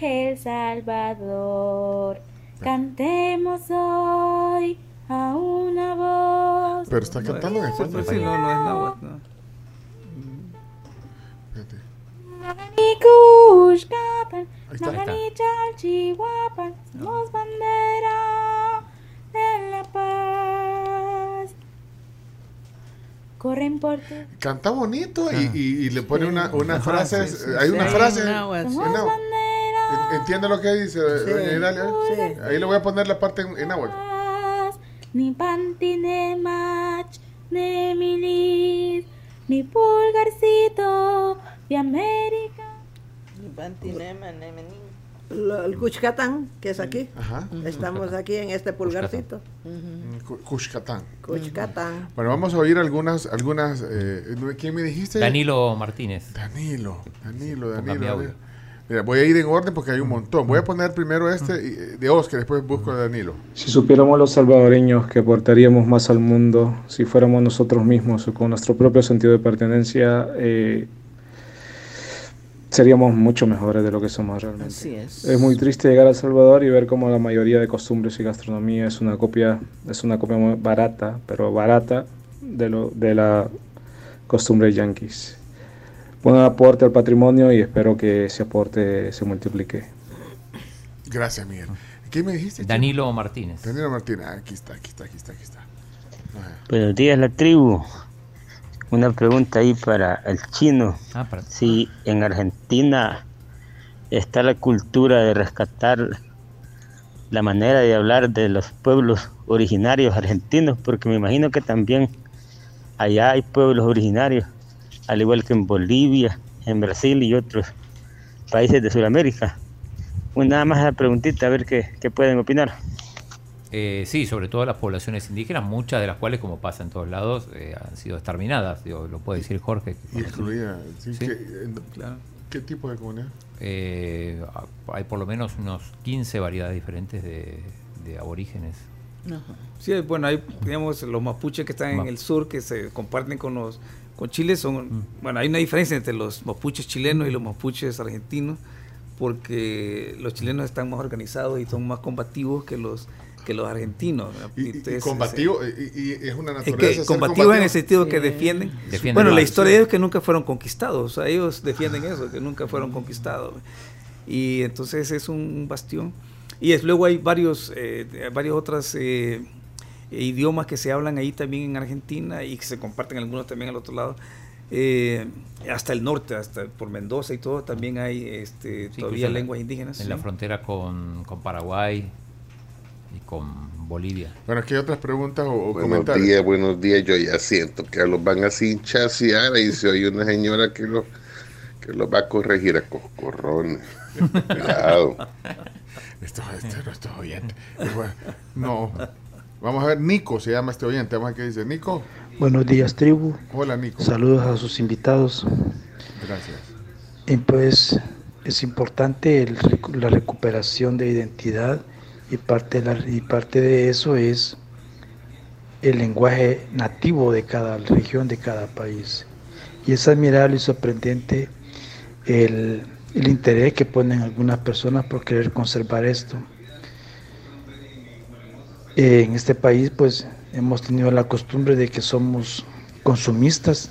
el Salvador. Cantemos hoy a una voz. Pero está cantando en español. pues sí, no, no es náhuatl, no. Fíjate. Está. Naganichal, somos bandera de la paz. Corren por tu Canta bonito y, y- y le pone una, una Ajá, frase. hay una frase. somos bandera ¿Entiende lo que dice? doña Idalia? Sí. Ahí le voy a poner la parte en, en paz. Ni panti ne mach, ne milis, ni pulgarcito de América. Lo- el Cuchcatán, que es aquí. Ajá. Estamos aquí en este pulgarcito. Cu- Cushcatán. Cuchcatán. Bueno, vamos a oír algunas. algunas eh, ¿Quién me dijiste? Danilo Martínez. Danilo. Danilo, Danilo. Danilo. Mira, voy a ir en orden porque hay un montón. Voy a poner primero este y- de Oscar, después busco a Danilo. Si supiéramos los salvadoreños que aportaríamos más al mundo si fuéramos nosotros mismos o con nuestro propio sentido de pertenencia, eh, seríamos mucho mejores de lo que somos realmente. Así es. Es muy triste llegar a El Salvador y ver cómo la mayoría de costumbres y gastronomía es una copia, es una copia muy barata, pero barata de, lo, de la costumbre yanquis. Buen aporte al patrimonio y espero que ese aporte se multiplique. Gracias, Miguel. ¿Quién me dijiste? Danilo Martínez. Danilo Martínez. Ah, Aquí está, aquí está, aquí está, aquí está. Ajá. Buenos días, la tribu. Una pregunta ahí para el chino. Ah, para- Si en Argentina está la cultura de rescatar la manera de hablar de los pueblos originarios argentinos, porque me imagino que también allá hay pueblos originarios, al igual que en Bolivia, en Brasil y otros países de Sudamérica. Pues nada más la preguntita, a ver qué, qué pueden opinar. Eh, sí, sobre todo las poblaciones indígenas, muchas de las cuales, como pasa en todos lados, eh, han sido exterminadas. Digo, lo puede decir Jorge. Y excluida. sí, Sí. ¿qué, Claro. ¿Qué tipo de comunidad? Eh, hay por lo menos unos 15 variedades diferentes de, de aborígenes. Ajá. Sí, bueno, hay, digamos, los mapuches que están Ma- en el sur, que se comparten con los con Chile, son, bueno, hay una diferencia entre los mapuches chilenos y los mapuches argentinos, porque los chilenos están más organizados y son más combativos que los que los argentinos. Y, y- y Entonces, combativo, y, y- y es una Es naturaleza. que ser combativos en el sentido que defienden. Defienden bueno, la historia de ellos es que nunca fueron conquistados. O sea, ellos defienden eso, que nunca fueron conquistados. Y entonces es un bastión. Y es, luego hay varios, eh, varios otros eh, idiomas que se hablan ahí también en Argentina y que se comparten algunos también al otro lado. Eh, hasta el norte, hasta por Mendoza y todo, también hay este, Sí, todavía la- lenguas indígenas. En la sí. frontera con, con Paraguay y con Bolivia. Bueno, aquí hay otras preguntas o, o Buenos comentarios. días, buenos días. Yo ya siento que los van a cinchasear y si hay una señora que los que los va a corregir a coscorrones. Cuidado. Esto, este, nuestro oyente. Y bueno, no. Vamos a ver, Nico se llama este oyente. Vamos a ver qué dice. Nico. Buenos días, tribu. Hola, Nico. Saludos a sus invitados. Gracias. Y pues es importante el la recuperación de identidad y parte, de la- y parte de eso es el lenguaje nativo de cada región, de cada país. Y es admirable y sorprendente el, el interés que ponen algunas personas por querer conservar esto. En este país, pues hemos tenido la costumbre de que somos consumistas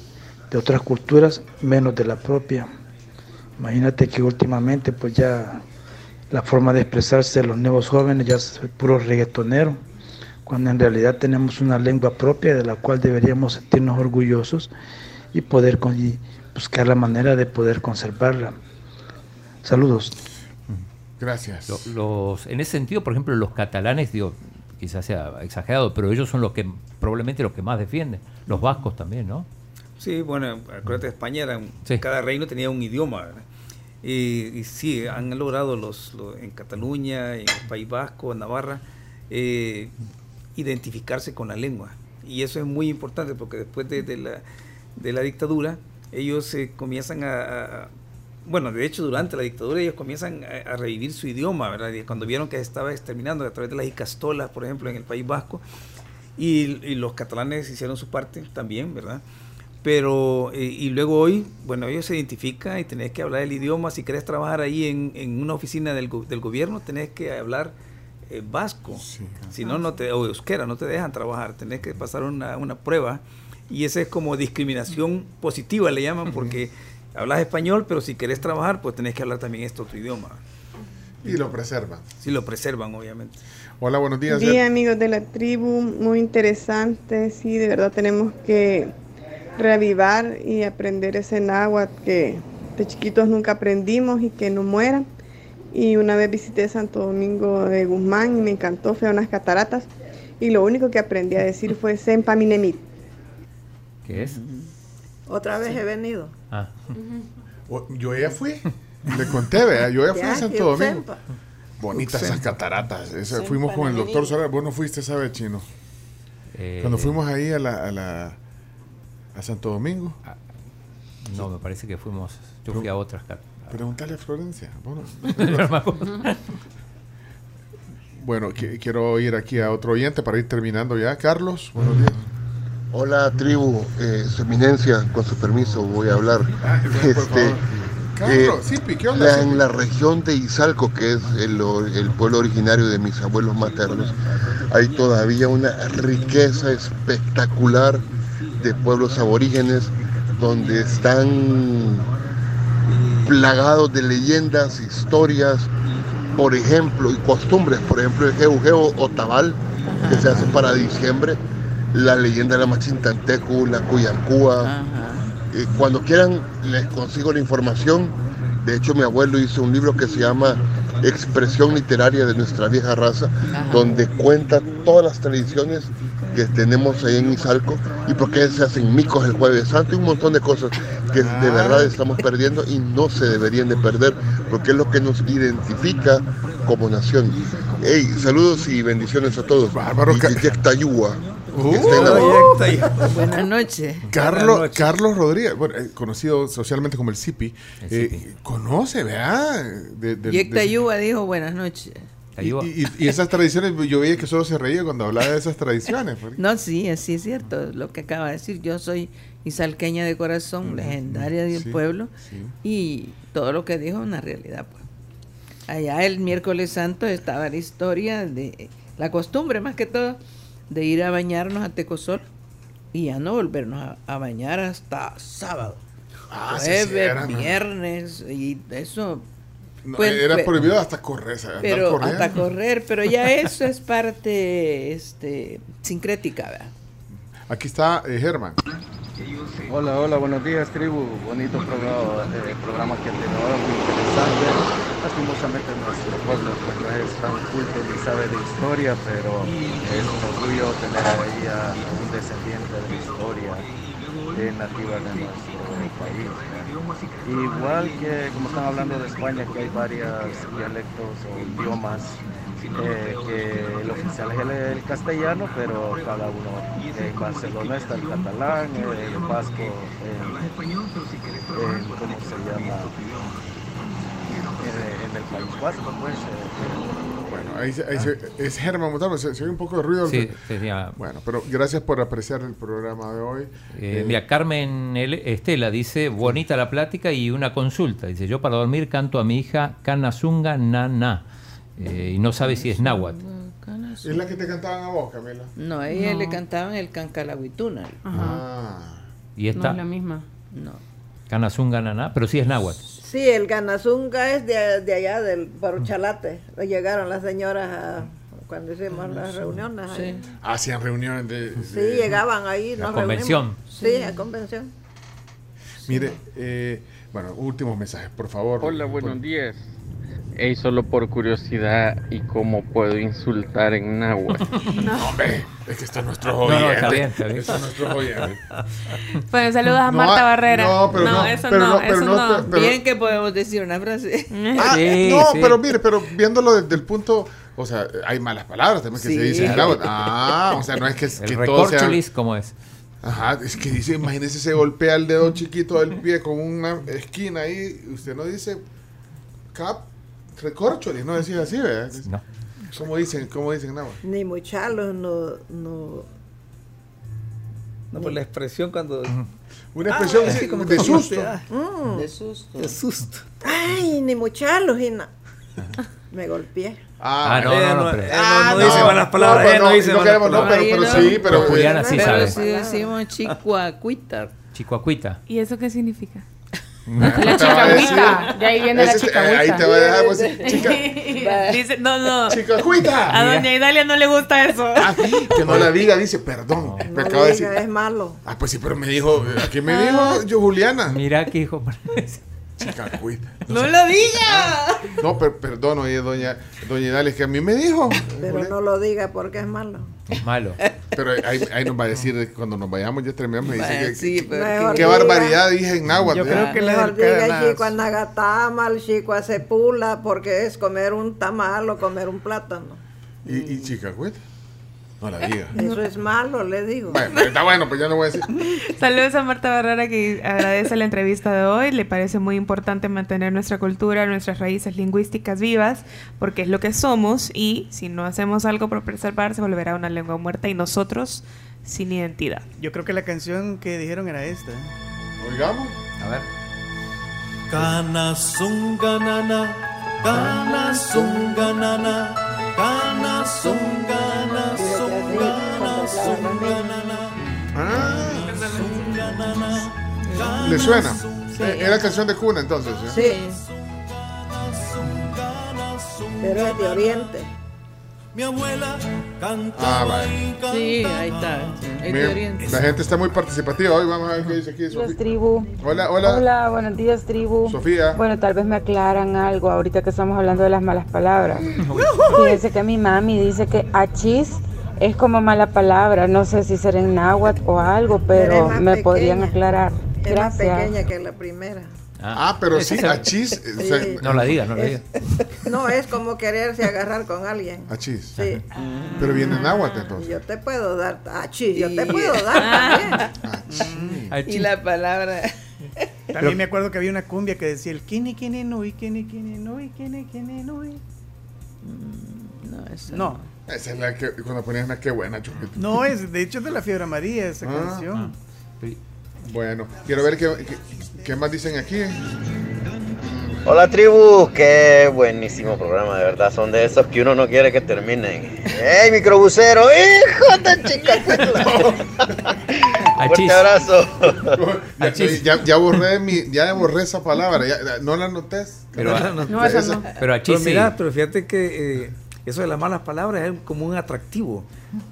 de otras culturas menos de la propia. Imagínate que últimamente pues ya la forma de expresarse de los nuevos jóvenes ya es puro reggaetonero, cuando en realidad tenemos una lengua propia de la cual deberíamos sentirnos orgullosos y poder con- y buscar la manera de poder conservarla. Saludos. Gracias. Lo- los, en ese sentido, por ejemplo, los catalanes, digo, quizás sea exagerado, pero ellos son los que probablemente los que más defienden. Los vascos también, ¿no? Sí, bueno, acuérdate, España era, un- Sí. cada reino tenía un idioma. Y, y sí, han logrado los, los- en Cataluña, en el País Vasco, en Navarra, eh, identificarse con la lengua. Y eso es muy importante porque después de, de la, de la dictadura, ellos eh, comienzan a, a- Bueno, de hecho, durante la dictadura ellos comienzan a, a revivir su idioma, ¿verdad? Y cuando vieron que se estaba exterminando a través de las icastolas, por ejemplo, en el País Vasco, y, y los catalanes hicieron su parte también, ¿verdad? Pero, eh, y luego hoy, bueno, ellos se identifican y tenés que hablar el idioma. Si querés trabajar ahí en, en una oficina del, del gobierno, tenés que hablar eh, vasco. Si no, no te, o euskera, no te dejan trabajar. Tenés que pasar una, una prueba. Y esa es como discriminación positiva, le llaman, porque hablas español, pero si querés trabajar, pues tenés que hablar también esto tu idioma. Y lo preservan. Sí, lo preservan, obviamente. Hola, buenos días. Día amigos de la tribu, muy interesante, sí, de verdad tenemos que reavivar y aprender ese náhuatl que de chiquitos nunca aprendimos y que no muera. Y una vez visité Santo Domingo de Guzmán y me encantó, fue a unas cataratas y lo único que aprendí a decir fue Sempaminemit. ¿Qué es? Otra vez he venido. Ah. Yo ya fui. Le conté, vea, yo ya fui a Santo Domingo. Sempa. Bonitas esas cataratas. Esa- fuimos con el doctor Solar. Vos no fuiste, ¿sabes, chino? Eh, Cuando fuimos ahí a la, a la a Santo Domingo. No, me parece que fuimos. Yo fui a otras cat- Preguntale a Florencia. Bueno, bueno qui- quiero ir aquí a otro oyente para ir terminando ya. Carlos, buenos días. Hola tribu, eh, su eminencia, con su permiso voy a hablar. Este, eh, en la región de Izalco, que es el, pueblo originario de mis abuelos maternos, hay todavía una riqueza espectacular de pueblos aborígenes donde están plagados de leyendas, historias, por ejemplo, y costumbres, por ejemplo, el Jeugeo o Tabal, que se hace para diciembre, la leyenda de la Machintantecu, la Cuyancúa. Eh, cuando quieran, les consigo la información. De hecho, mi abuelo hizo un libro que se llama Expresión Literaria de nuestra vieja raza, donde cuenta todas las tradiciones que tenemos ahí en Izalco y por qué se hacen micos el Jueves Santo y un montón de cosas que de verdad estamos perdiendo y no se deberían de perder porque es lo que nos identifica como nación. Hey, saludos y bendiciones a todos. Y Yeyec La- Buenas noches. Carlos, Carlos Rodríguez, bueno, eh, conocido socialmente como el Zipi, El eh, conoce, ¿verdad? De, dijo buenas noches. y, y- y esas tradiciones, yo veía que solo se reía cuando hablaba de esas tradiciones. porque- No, sí, así es cierto lo que acaba de decir. Yo soy izalqueña de corazón, legendaria del sí, pueblo, sí. y todo lo que dijo es una realidad. Pues. Allá el miércoles santo estaba la historia de la costumbre, más que todo, de ir a bañarnos a Tecosol y ya no volvernos a, a bañar hasta sábado. Ah, Jueves, sí, era, ¿no? viernes, y eso. No, pues, era pues, prohibido hasta correr, pero hasta correr, pero ya eso es parte este, sincrética, ¿verdad? Aquí está eh, Germán. Hola, hola, buenos días, tribu. Bonito programa, eh, programa que han tenido muy interesante. Lastimosamente nuestro pueblo pues, es tan culto ni sabe de historia, pero es un orgullo tener ahí a un descendiente de historia eh, nativa de nuestro país. Igual que como están hablando de España, que hay varios dialectos o idiomas eh, que el oficial es el, el castellano, pero cada uno en Barcelona está el catalán, eh, el vasco, en, en- ¿cómo se llama? En, el País Vasco, pues. eh, Bueno, ahí, se- ahí se- es Germán Montalvo, se, se oye un poco de ruido. Sí, sería- Bueno, pero gracias por apreciar el programa de hoy. Eh, Eh, mira, Carmen El- Estela dice, bonita la plática y una consulta. Dice, yo para dormir canto a mi hija Kanazunga Nana. Eh, y no sabe si es náhuatl. Es la que te cantaban a vos, Camila. No, a ella No. le cantaban el cancalahuituna. Ah. Y esta, No es la misma. No. Canazunga Naná, pero sí es náhuatl. Sí, el Ganazunga es de, de allá, del Baruchalate. Llegaron las señoras a- cuando hicimos las reuniones. ahí. Sí. Hacían reuniones de... Sí, de- llegaban ahí. La nos convención. reunimos. Sí, a convención. Mire, eh, bueno, últimos mensajes, por favor. Hola, buenos Por- días. Ey, solo por curiosidad, ¿y cómo puedo insultar en náhuatl? No, hombre, es que está nuestro No, no, oyente. está bien, está bien. Está nuestro oyente. Bueno, saludos a No, Marta Barrera. no, pero no, eso pero no, no, pero eso no, no. pero- pero- Bien que podemos decir una frase. Ah, Sí, no, sí. pero mire, pero viéndolo desde el punto, o sea, hay malas palabras también que Sí. se dicen en náhuatl. Ah, o sea, no es que, El que todo sea... ¿cómo es? Ajá, es que dice, imagínese, se golpea el dedo chiquito del pie con una esquina ahí, y usted no dice cap, recorcholis, no decís así, ¿verdad? No. ¿Cómo dicen, cómo dicen en náhuatl? Ni muchalos, no, no. No, por la expresión cuando. Una expresión Ah, así, sí, como de susto. golpea. Mm. De susto. De susto. Ay, ni muchalos, y na- Me golpeé. Ah, no, ella no, no, no, pero- ella no- no dice malas palabras, pues ella no dice no malas queremos, no, pero, pero sí, no. pero... Pero Juliana sí Pero sabe. si decimos chicuacuita. Chicoacuita. ¿Y eso qué significa? La chicahuita. De ahí viene la chicahuita. Ahí te va a dejar, pues, chica, Dice, no, no. chicacuita. A doña Idalia no le gusta eso. Ah, que no la diga, dice, perdón, me No acaba de decir. es malo. Ah, pues sí, pero me dijo, ¿a quién me dijo? Yo, Juliana. Mira que hijo. Chicacuita. ¡No lo diga! No, per- perdón, oye, doña, doña Idalia, es que a mí me dijo. Pero no lo diga porque es malo. Es malo. Pero ahí, ahí nos va a decir cuando nos vayamos ya terminamos. Me dice que, sí, que- pero qué diga. barbaridad dije en náhuatl. Yo creo que del diga chico a Nagatamal, chico a Sepula, porque es comer un tamal o comer un plátano. Y, y chicacuita. No la diga. Eso es malo, le digo. Bueno, está bueno, pues ya no voy a decir. Saludos a Marta Barrera que agradece la entrevista de hoy. Le parece muy importante mantener nuestra cultura, nuestras raíces lingüísticas vivas, porque es lo que somos y si no hacemos algo por preservar se volverá una lengua muerta y nosotros sin identidad. Yo creo que la canción que dijeron era esta. Oigamos. A ver. Canazunganana, canazunganana, canazunganana, zunganana, Ah, ¿Le suena? Eh, Era canción de cuna entonces. ¿eh? Sí. Pero es de Oriente. Mi abuela Ah, cantaba vale. y Sí, ahí está. Miren, la gente está muy participativa hoy. Vamos a ver qué dice aquí. Sofía. tribu. Hola, hola. Hola, buenos días, tribu. Sofía. Bueno, tal vez me aclaran algo ahorita que estamos hablando de las malas palabras. Fíjense que mi mami dice que achis es como mala palabra. No sé si será en náhuatl o algo, Pero me podrían aclarar. Es más Gracias. pequeña que la primera. Ah, pero sí, achis. o sea, Sí. No la diga, no la diga. No es como quererse agarrar con alguien. Achis. Sí. Pero viene en náhuatl entonces. Yo te puedo dar. Ah, chis, yo te puedo dar también. Y la palabra. También me acuerdo que había una cumbia que decía el kini kini nui, kini kini nui, kini kini nui. No, eso No, Esa es la que cuando ponías una qué buena, chupito. no es, de hecho es de la fiebre amarilla esa Ah, canción. Bueno, quiero ver qué, qué, qué más dicen aquí. Hola tribu, qué buenísimo programa, de verdad, son de esos que uno no quiere que terminen. ¡Ey, microbusero! ¡Hijo de chica! Fuerte abrazo. Ya, ya, ya borré mi, ya borré esa palabra, ya- ya- no la notes. Pero- No, esa no. Pero a Pero mira, pero fíjate que eh, eso de las malas palabras es como un atractivo.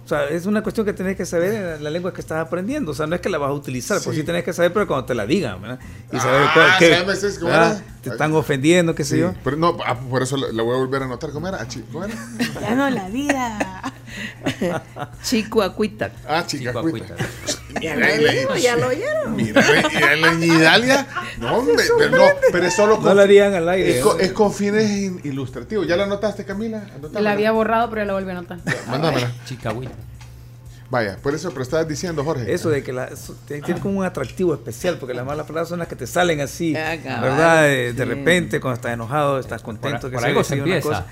O sea, es una cuestión que tenés que saber en la lengua que estás aprendiendo. O sea, no es que la vas a utilizar, pues Sí. sí tenés que saber, pero cuando te la digan, ¿verdad? Y Ah, saber cuál- qué-. Es ¿verdad? te están ofendiendo, qué sé Sí, yo. pero no, ah, por eso la, voy a volver a anotar. ¿Cómo era? Achi- ¿Cómo era? Ya no la vida. Chicuacuita. Ah, lo la- oyeron, ya lo oyeron. Mira, y la Nidalia. No, hombre, pero, no, pero es solo No la harían al aire, Es con, ¿no? es con fines in- ilustrativos. ¿Ya la anotaste, Camila? Anotámela. La había borrado, pero ya la volví a anotar. Mándamela. Chicahuita. Vaya, por eso, pero estabas diciendo, Jorge. Eso de que la, eso tiene como un atractivo especial, porque las malas palabras son las que te salen así, Ah, ¿verdad? De, repente, cuando estás enojado, estás contento. Por- que por sea, algo se sea una empieza. cosa.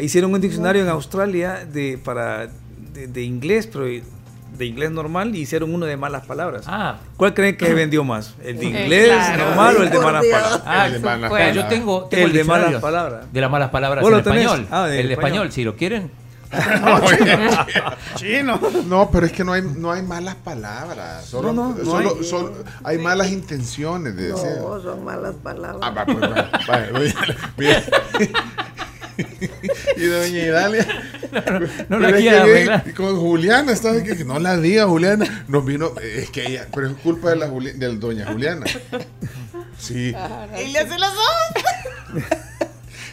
Hicieron un diccionario en Australia de, para, de, de inglés, pero de inglés normal, y hicieron uno de malas palabras. Ah. ¿Cuál creen que vendió más? ¿El de Eh, inglés claro. normal o el de malas palabras? Ah, El de malas palabras. yo tengo- tengo el el de malas palabras. De las malas palabras ¿Vos en español. Ah, el de español, si lo quieren. No, Chino. No, pero es que no hay, no hay malas palabras. Solo, No, no, no solo- hay. solo hay malas intenciones de decir. No, son malas palabras. Ah, va, pues, va, va. y doña Idalia. no la Pero es quiere que arreglar. Con Juliana, ¿sabes qué? Que no la diga, Juliana. Nos vino, es que ella, pero es culpa de la Juli- de doña Juliana. Sí, Y le hace los ojos.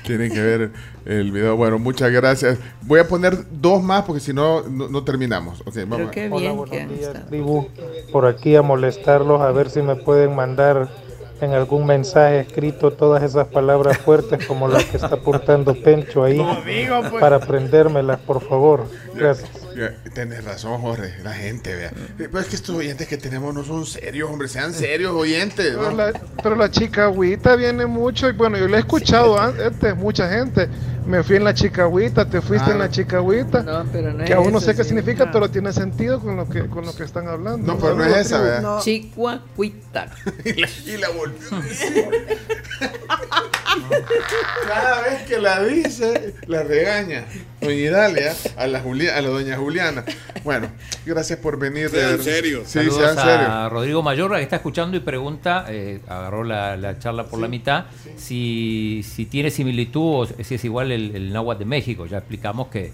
tienen que ver el video. Bueno, muchas gracias. Voy a poner dos más porque si no, no, no terminamos. Ok, vamos. qué Hola, bien buenos que han días, tribu. Por aquí a molestarlos, a ver si me pueden mandar en algún mensaje escrito todas esas palabras fuertes como las que está apuntando Pencho ahí, pues. para aprendérmelas, por favor. Gracias. Tienes razón, Jorge. La gente, vea. Eh, Pero es que estos oyentes que tenemos no son serios, hombre. Sean serios, oyentes. Pero la, pero la chicahuita viene mucho y bueno, yo la he escuchado antes, mucha gente. Me fui en la chicahuita, te fuiste Ah. en la chicahuita. No, pero no que es aún no sé qué sí. significa, pero tiene sentido con lo que con lo que están hablando. No, pero no es esa, vea. No. Chihuahuita. y, la, y la volvió a decir. Cada vez que la dice, la regaña. Doña Idalia, a la, Juli- a la doña Juliana. Bueno, gracias por venir. de Sean serios. Sí, Saludos sean serios. a Rodrigo Mayorga que está escuchando y pregunta, eh, agarró la, la charla por la mitad, si, si tiene similitud o si es igual el, el náhuatl de México. Ya explicamos que,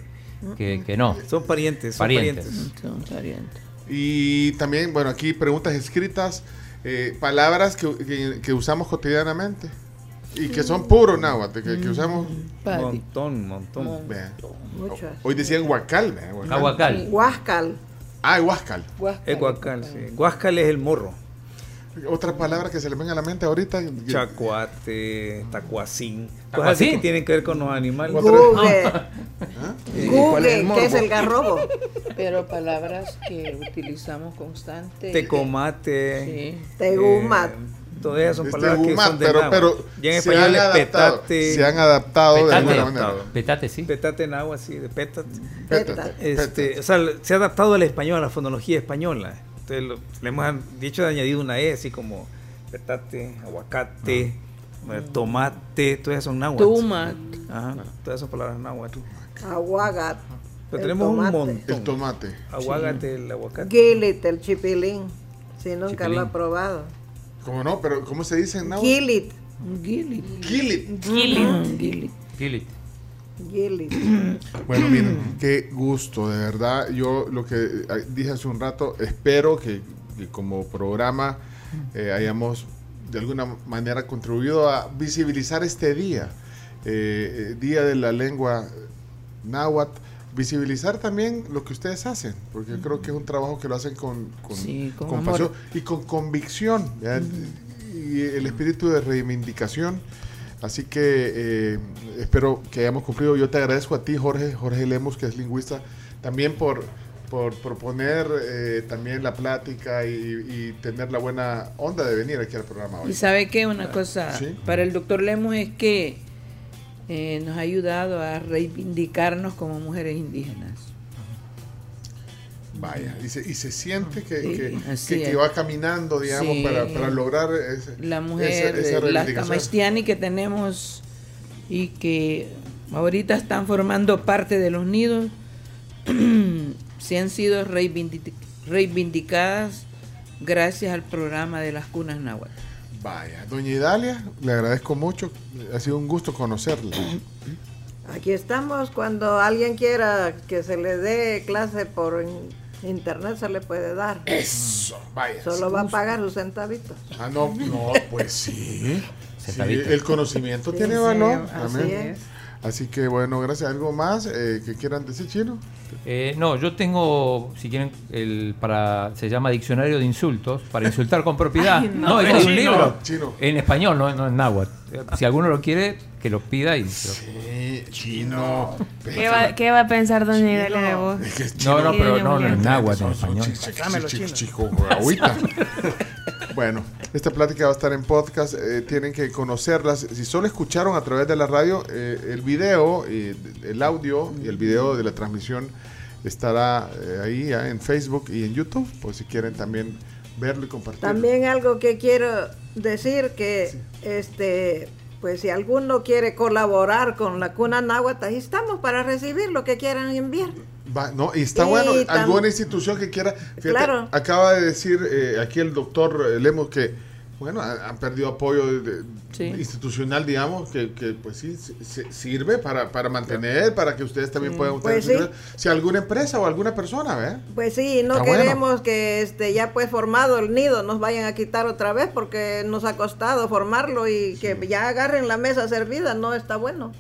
que, que no. Son parientes, son Parientes. parientes. Son parientes. Y también, bueno, aquí preguntas escritas, eh, palabras que, que- que usamos cotidianamente y que son puro náhuatl, que, que usamos. Padi. Montón, montón. Muchas. Hoy decían huacal, ¿eh? Huacal. Aguacal. Huáscal. Ah, huascal. Es guacal, sí. Guascal es el morro. Otra palabra que se le venga a la mente ahorita. Chacuate, tacuacín. Cosas así que tienen que ver con los animales. Google. ¿Y cuál es el Google, que es el garrobo. Pero palabras que utilizamos constante. Tecomate. Sí. Tegumat. eh, todas esas son Este palabras que son de pero, náhuatl. pero Ya en se español han es adaptado, petate. se han adaptado de Petate. alguna manera. Petate, sí. Petate náhuatl, sí, de petate. Pétate, Este, o sea, se ha adaptado al español, a la fonología española. Entonces, lo- le hemos dicho de añadido una E, así como petate, aguacate, Ah. eh, tomate, todas esas son náhuatl. Tumat. Ajá, todas son palabras náhuatl. Aguagat. Pero el tenemos un montón. El tomate. Aguacate, el aguacate. Gilit, el chipilín. Si nunca Chipilín. lo ha probado. ¿Cómo no? Pero ¿cómo se dice en náhuatl? Gilit. Gilit. Gilit. Gilit. Gilit. Gilit. Gilit. Bueno, miren, qué gusto, de verdad. Yo lo que eh, dije hace un rato, espero que, que como programa eh, hayamos de alguna manera contribuido a visibilizar este día, eh, Día de la Lengua Náhuatl, visibilizar también lo que ustedes hacen, porque creo que es un trabajo que lo hacen con, con, Sí, con con amor. pasión y con convicción, y el espíritu de reivindicación. Así que eh, espero que hayamos cumplido. Yo te agradezco a ti, Jorge, Jorge Lemos, que es lingüista, también por, por proponer eh, también la plática y, y tener la buena onda de venir aquí al programa hoy. Y sabe que una cosa Sí. para el doctor Lemos es que eh, nos ha ayudado a reivindicarnos como mujeres indígenas. Vaya, y se, y se siente que, Sí, que- que- va caminando, digamos, Sí. para, para lograr ese- La esa- mujer, esa eh, la. Camastiani que tenemos y que ahorita están formando parte de los nidos, se han sido reivindi- reivindicadas gracias al programa de las cunas náhuatl. Vaya, doña Idalia, le agradezco mucho. Ha sido un gusto conocerla. Aquí estamos. Cuando alguien quiera que se le dé clase por in- internet, se le puede dar. Eso, vaya. Solo va a pagar sus centavitos. Ah, no, no, pues sí. El conocimiento Sí, tiene sí, valor. así Amén. es. Así que bueno, gracias. ¿Algo más eh, que quieran decir, Chino? Eh, no, yo tengo, si quieren, el para se llama Diccionario de Insultos, para insultar con propiedad. Ay, no. no, es un Chino, libro. chino. En español, no, no en náhuatl. Si alguno lo quiere, que lo pida y... Sí, chino. ¿Qué va, qué va a pensar doña Idalia de vos? No, no, pero no, no en náhuatl, en español. Chico, chico, chico, agüita. Bueno, esta plática va a estar en podcast. eh, tienen que conocerlas. Si solo escucharon a través de la radio, eh, el video, eh, el audio y el video de la transmisión estará eh, ahí ya en Facebook y en YouTube. Pues si quieren también verlo y compartirlo. También algo que quiero decir que este Pues si alguno quiere colaborar con la cuna náhuatl, ahí estamos para recibir lo que quieran enviar. Va, no, y está Y bueno, alguna institución que quiera. Fíjate, Claro. acaba de decir eh, aquí el doctor eh, Lemos que, bueno, ha- han perdido apoyo de- de- Sí. institucional, digamos, que, que, pues sí, si- sirve para, para mantener, para que ustedes también puedan Pues ustedes- sí. Si alguna empresa o alguna persona, ¿ve? Pues sí, no Está bueno. queremos que este ya pues formado el nido nos vayan a quitar otra vez porque nos ha costado formarlo y que ya agarren la mesa servida, no está bueno.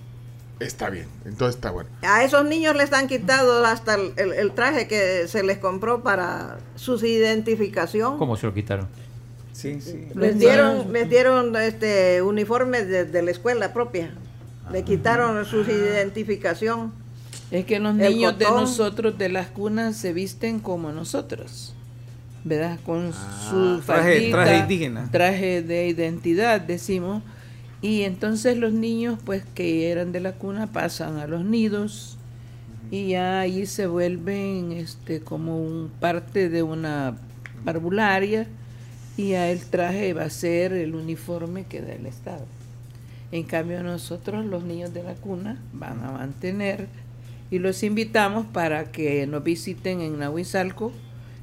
Está bien, entonces está bueno. A esos niños les han quitado hasta el, el- el traje que se les compró para su identificación. ¿Cómo se lo quitaron? Sí, sí. Les dieron, les dieron este uniforme de, de la escuela propia. Le quitaron su identificación. Es que los niños de nosotros de las cunas se visten como nosotros, ¿verdad? Con su traje- traje indígena. traje de identidad, decimos. Y entonces los niños, pues que eran de la cuna, pasan a los nidos y ya ahí se vuelven este como un parte de una parvularia y ya el traje va a ser el uniforme que da el Estado. En cambio nosotros, los niños de la cuna, van a mantener y los invitamos para que nos visiten en Nahuizalco.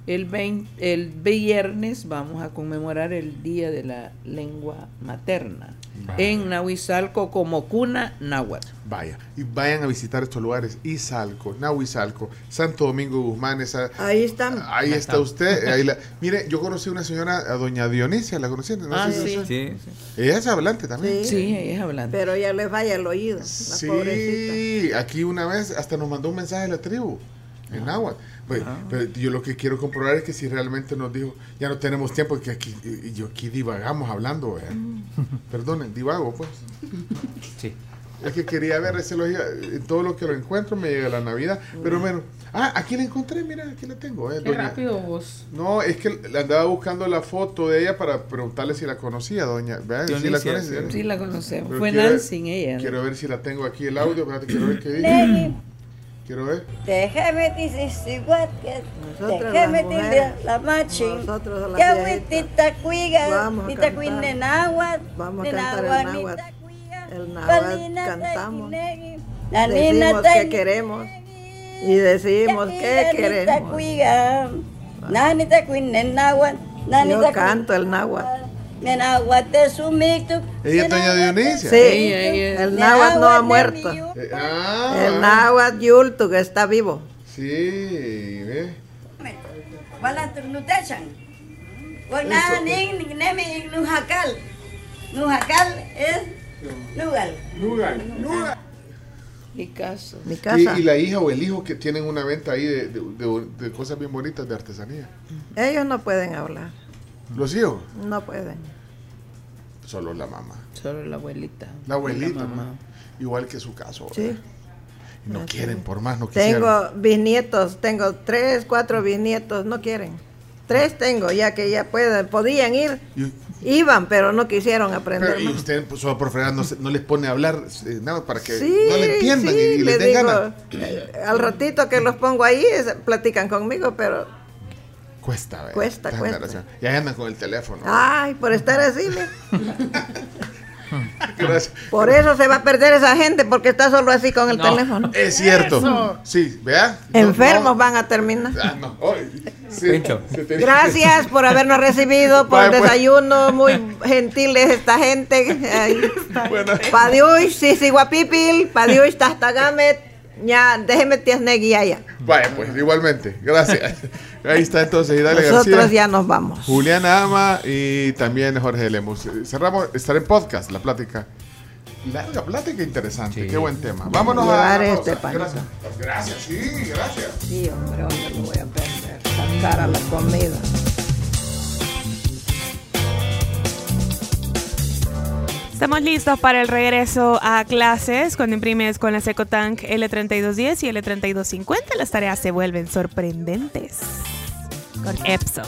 El, 20 el viernes vamos a conmemorar el Día de la Lengua Materna en Nahuizalco como cuna náhuatl. Vaya, y vayan a visitar estos lugares, Izalco, Nahuizalco, Santo Domingo Guzmán, esa, Ahí están. ahí está usted. ahí la- mire, yo conocí una señora, a doña Dionisia, ¿la conocí? No Ah, sé si- sí. Sí, Ella es hablante también. Sí, ella es hablante. Pero ya les vaya el oído, la pobrecita. Sí, aquí una vez hasta nos mandó un mensaje de la tribu en náhuatl. Pues, pero yo lo que quiero comprobar es que si realmente nos dijo, ya no tenemos tiempo, que aquí, y yo aquí divagamos hablando, ¿verdad? Perdonen, divago, pues. Sí. Es que quería ver, ese lo, en todo lo que lo encuentro me llega la Navidad. Pero bueno, ah, aquí la encontré, mira, aquí la tengo. Eh, Qué doña- rápido vos. No, es que le andaba buscando la foto de ella para preguntarle si la conocía, doña. ¿Sí la conoce? sí. Sí la conocemos. Pero Fue quiero- Nancy ella. ¿no? Quiero ver si la tengo aquí el audio, quiero ver qué dice. Quiero ver. déjame decir que déjame mujeres, la machin. nosotros las Que viejitas, Vamos a tita cantar. cuine náhuatl, Vamos a cantar el náhuatl, El náhuatl cantamos. La nina Decimos que queremos y decimos que queremos. Yo canto el náhuatl. Ella es doña Dionisia. Sí, el náhuatl no ha muerto. Eh, ah, El náhuatl yultu que está vivo. Sí, ve. Ning ning nemi ing nujakal. Nujakal es nugal. Nugal. Mi casa. Mi Y, casa. y la hija o el hijo que tienen una venta ahí de, de- de- de cosas bien bonitas de artesanía. Ellos no pueden hablar. Los hijos, No pueden. solo la mamá. Solo la abuelita. La abuelita, La mamá. ¿no? igual que su caso. Sí. no quieren, por más no quisieran. Tengo bisnietos, tengo tres, cuatro bisnietos, no quieren. Tres tengo, ya que ya pueden, podían ir, Y- iban, pero no quisieron aprender Pero, y usted, pues, solo por fregar, no, se- no les pone a hablar eh, nada para que Sí, no le entiendan sí, y, y les les den digo, ganas. eh, al ratito que los pongo ahí, es- platican conmigo, pero, Cuesta, ¿verdad? Cuesta, Esta cuesta. generación. Y ahí andan con el teléfono. ay, por estar así, por eso se va a perder esa gente, porque está solo así con el No, teléfono. Es cierto. Eso. Sí, vea. Enfermos no. van a terminar. Ah, no. Sí, Gracias por habernos recibido, por el pues. desayuno, muy gentiles esta gente. Bueno. Padiush, sisi guapipil, padiush tastagamet, ya, déjeme tiesnegui allá. Vaya, pues, igualmente. Gracias. Ahí está entonces Idalia Nosotros García. ya nos vamos. Juliana Ama y también Jorge Lemus. Eh, Cerramos, estará en podcast la plática. Larga plática interesante, qué buen tema. Vámonos Llevar a. la este. Gracias. Gracias, sí, gracias. Sí, hombre, ¿dónde lo voy a perder? Sacar a la comida. Estamos listos para el regreso a clases cuando imprimes con la Secotank L3210 y L3250. Las tareas se vuelven sorprendentes con Epson.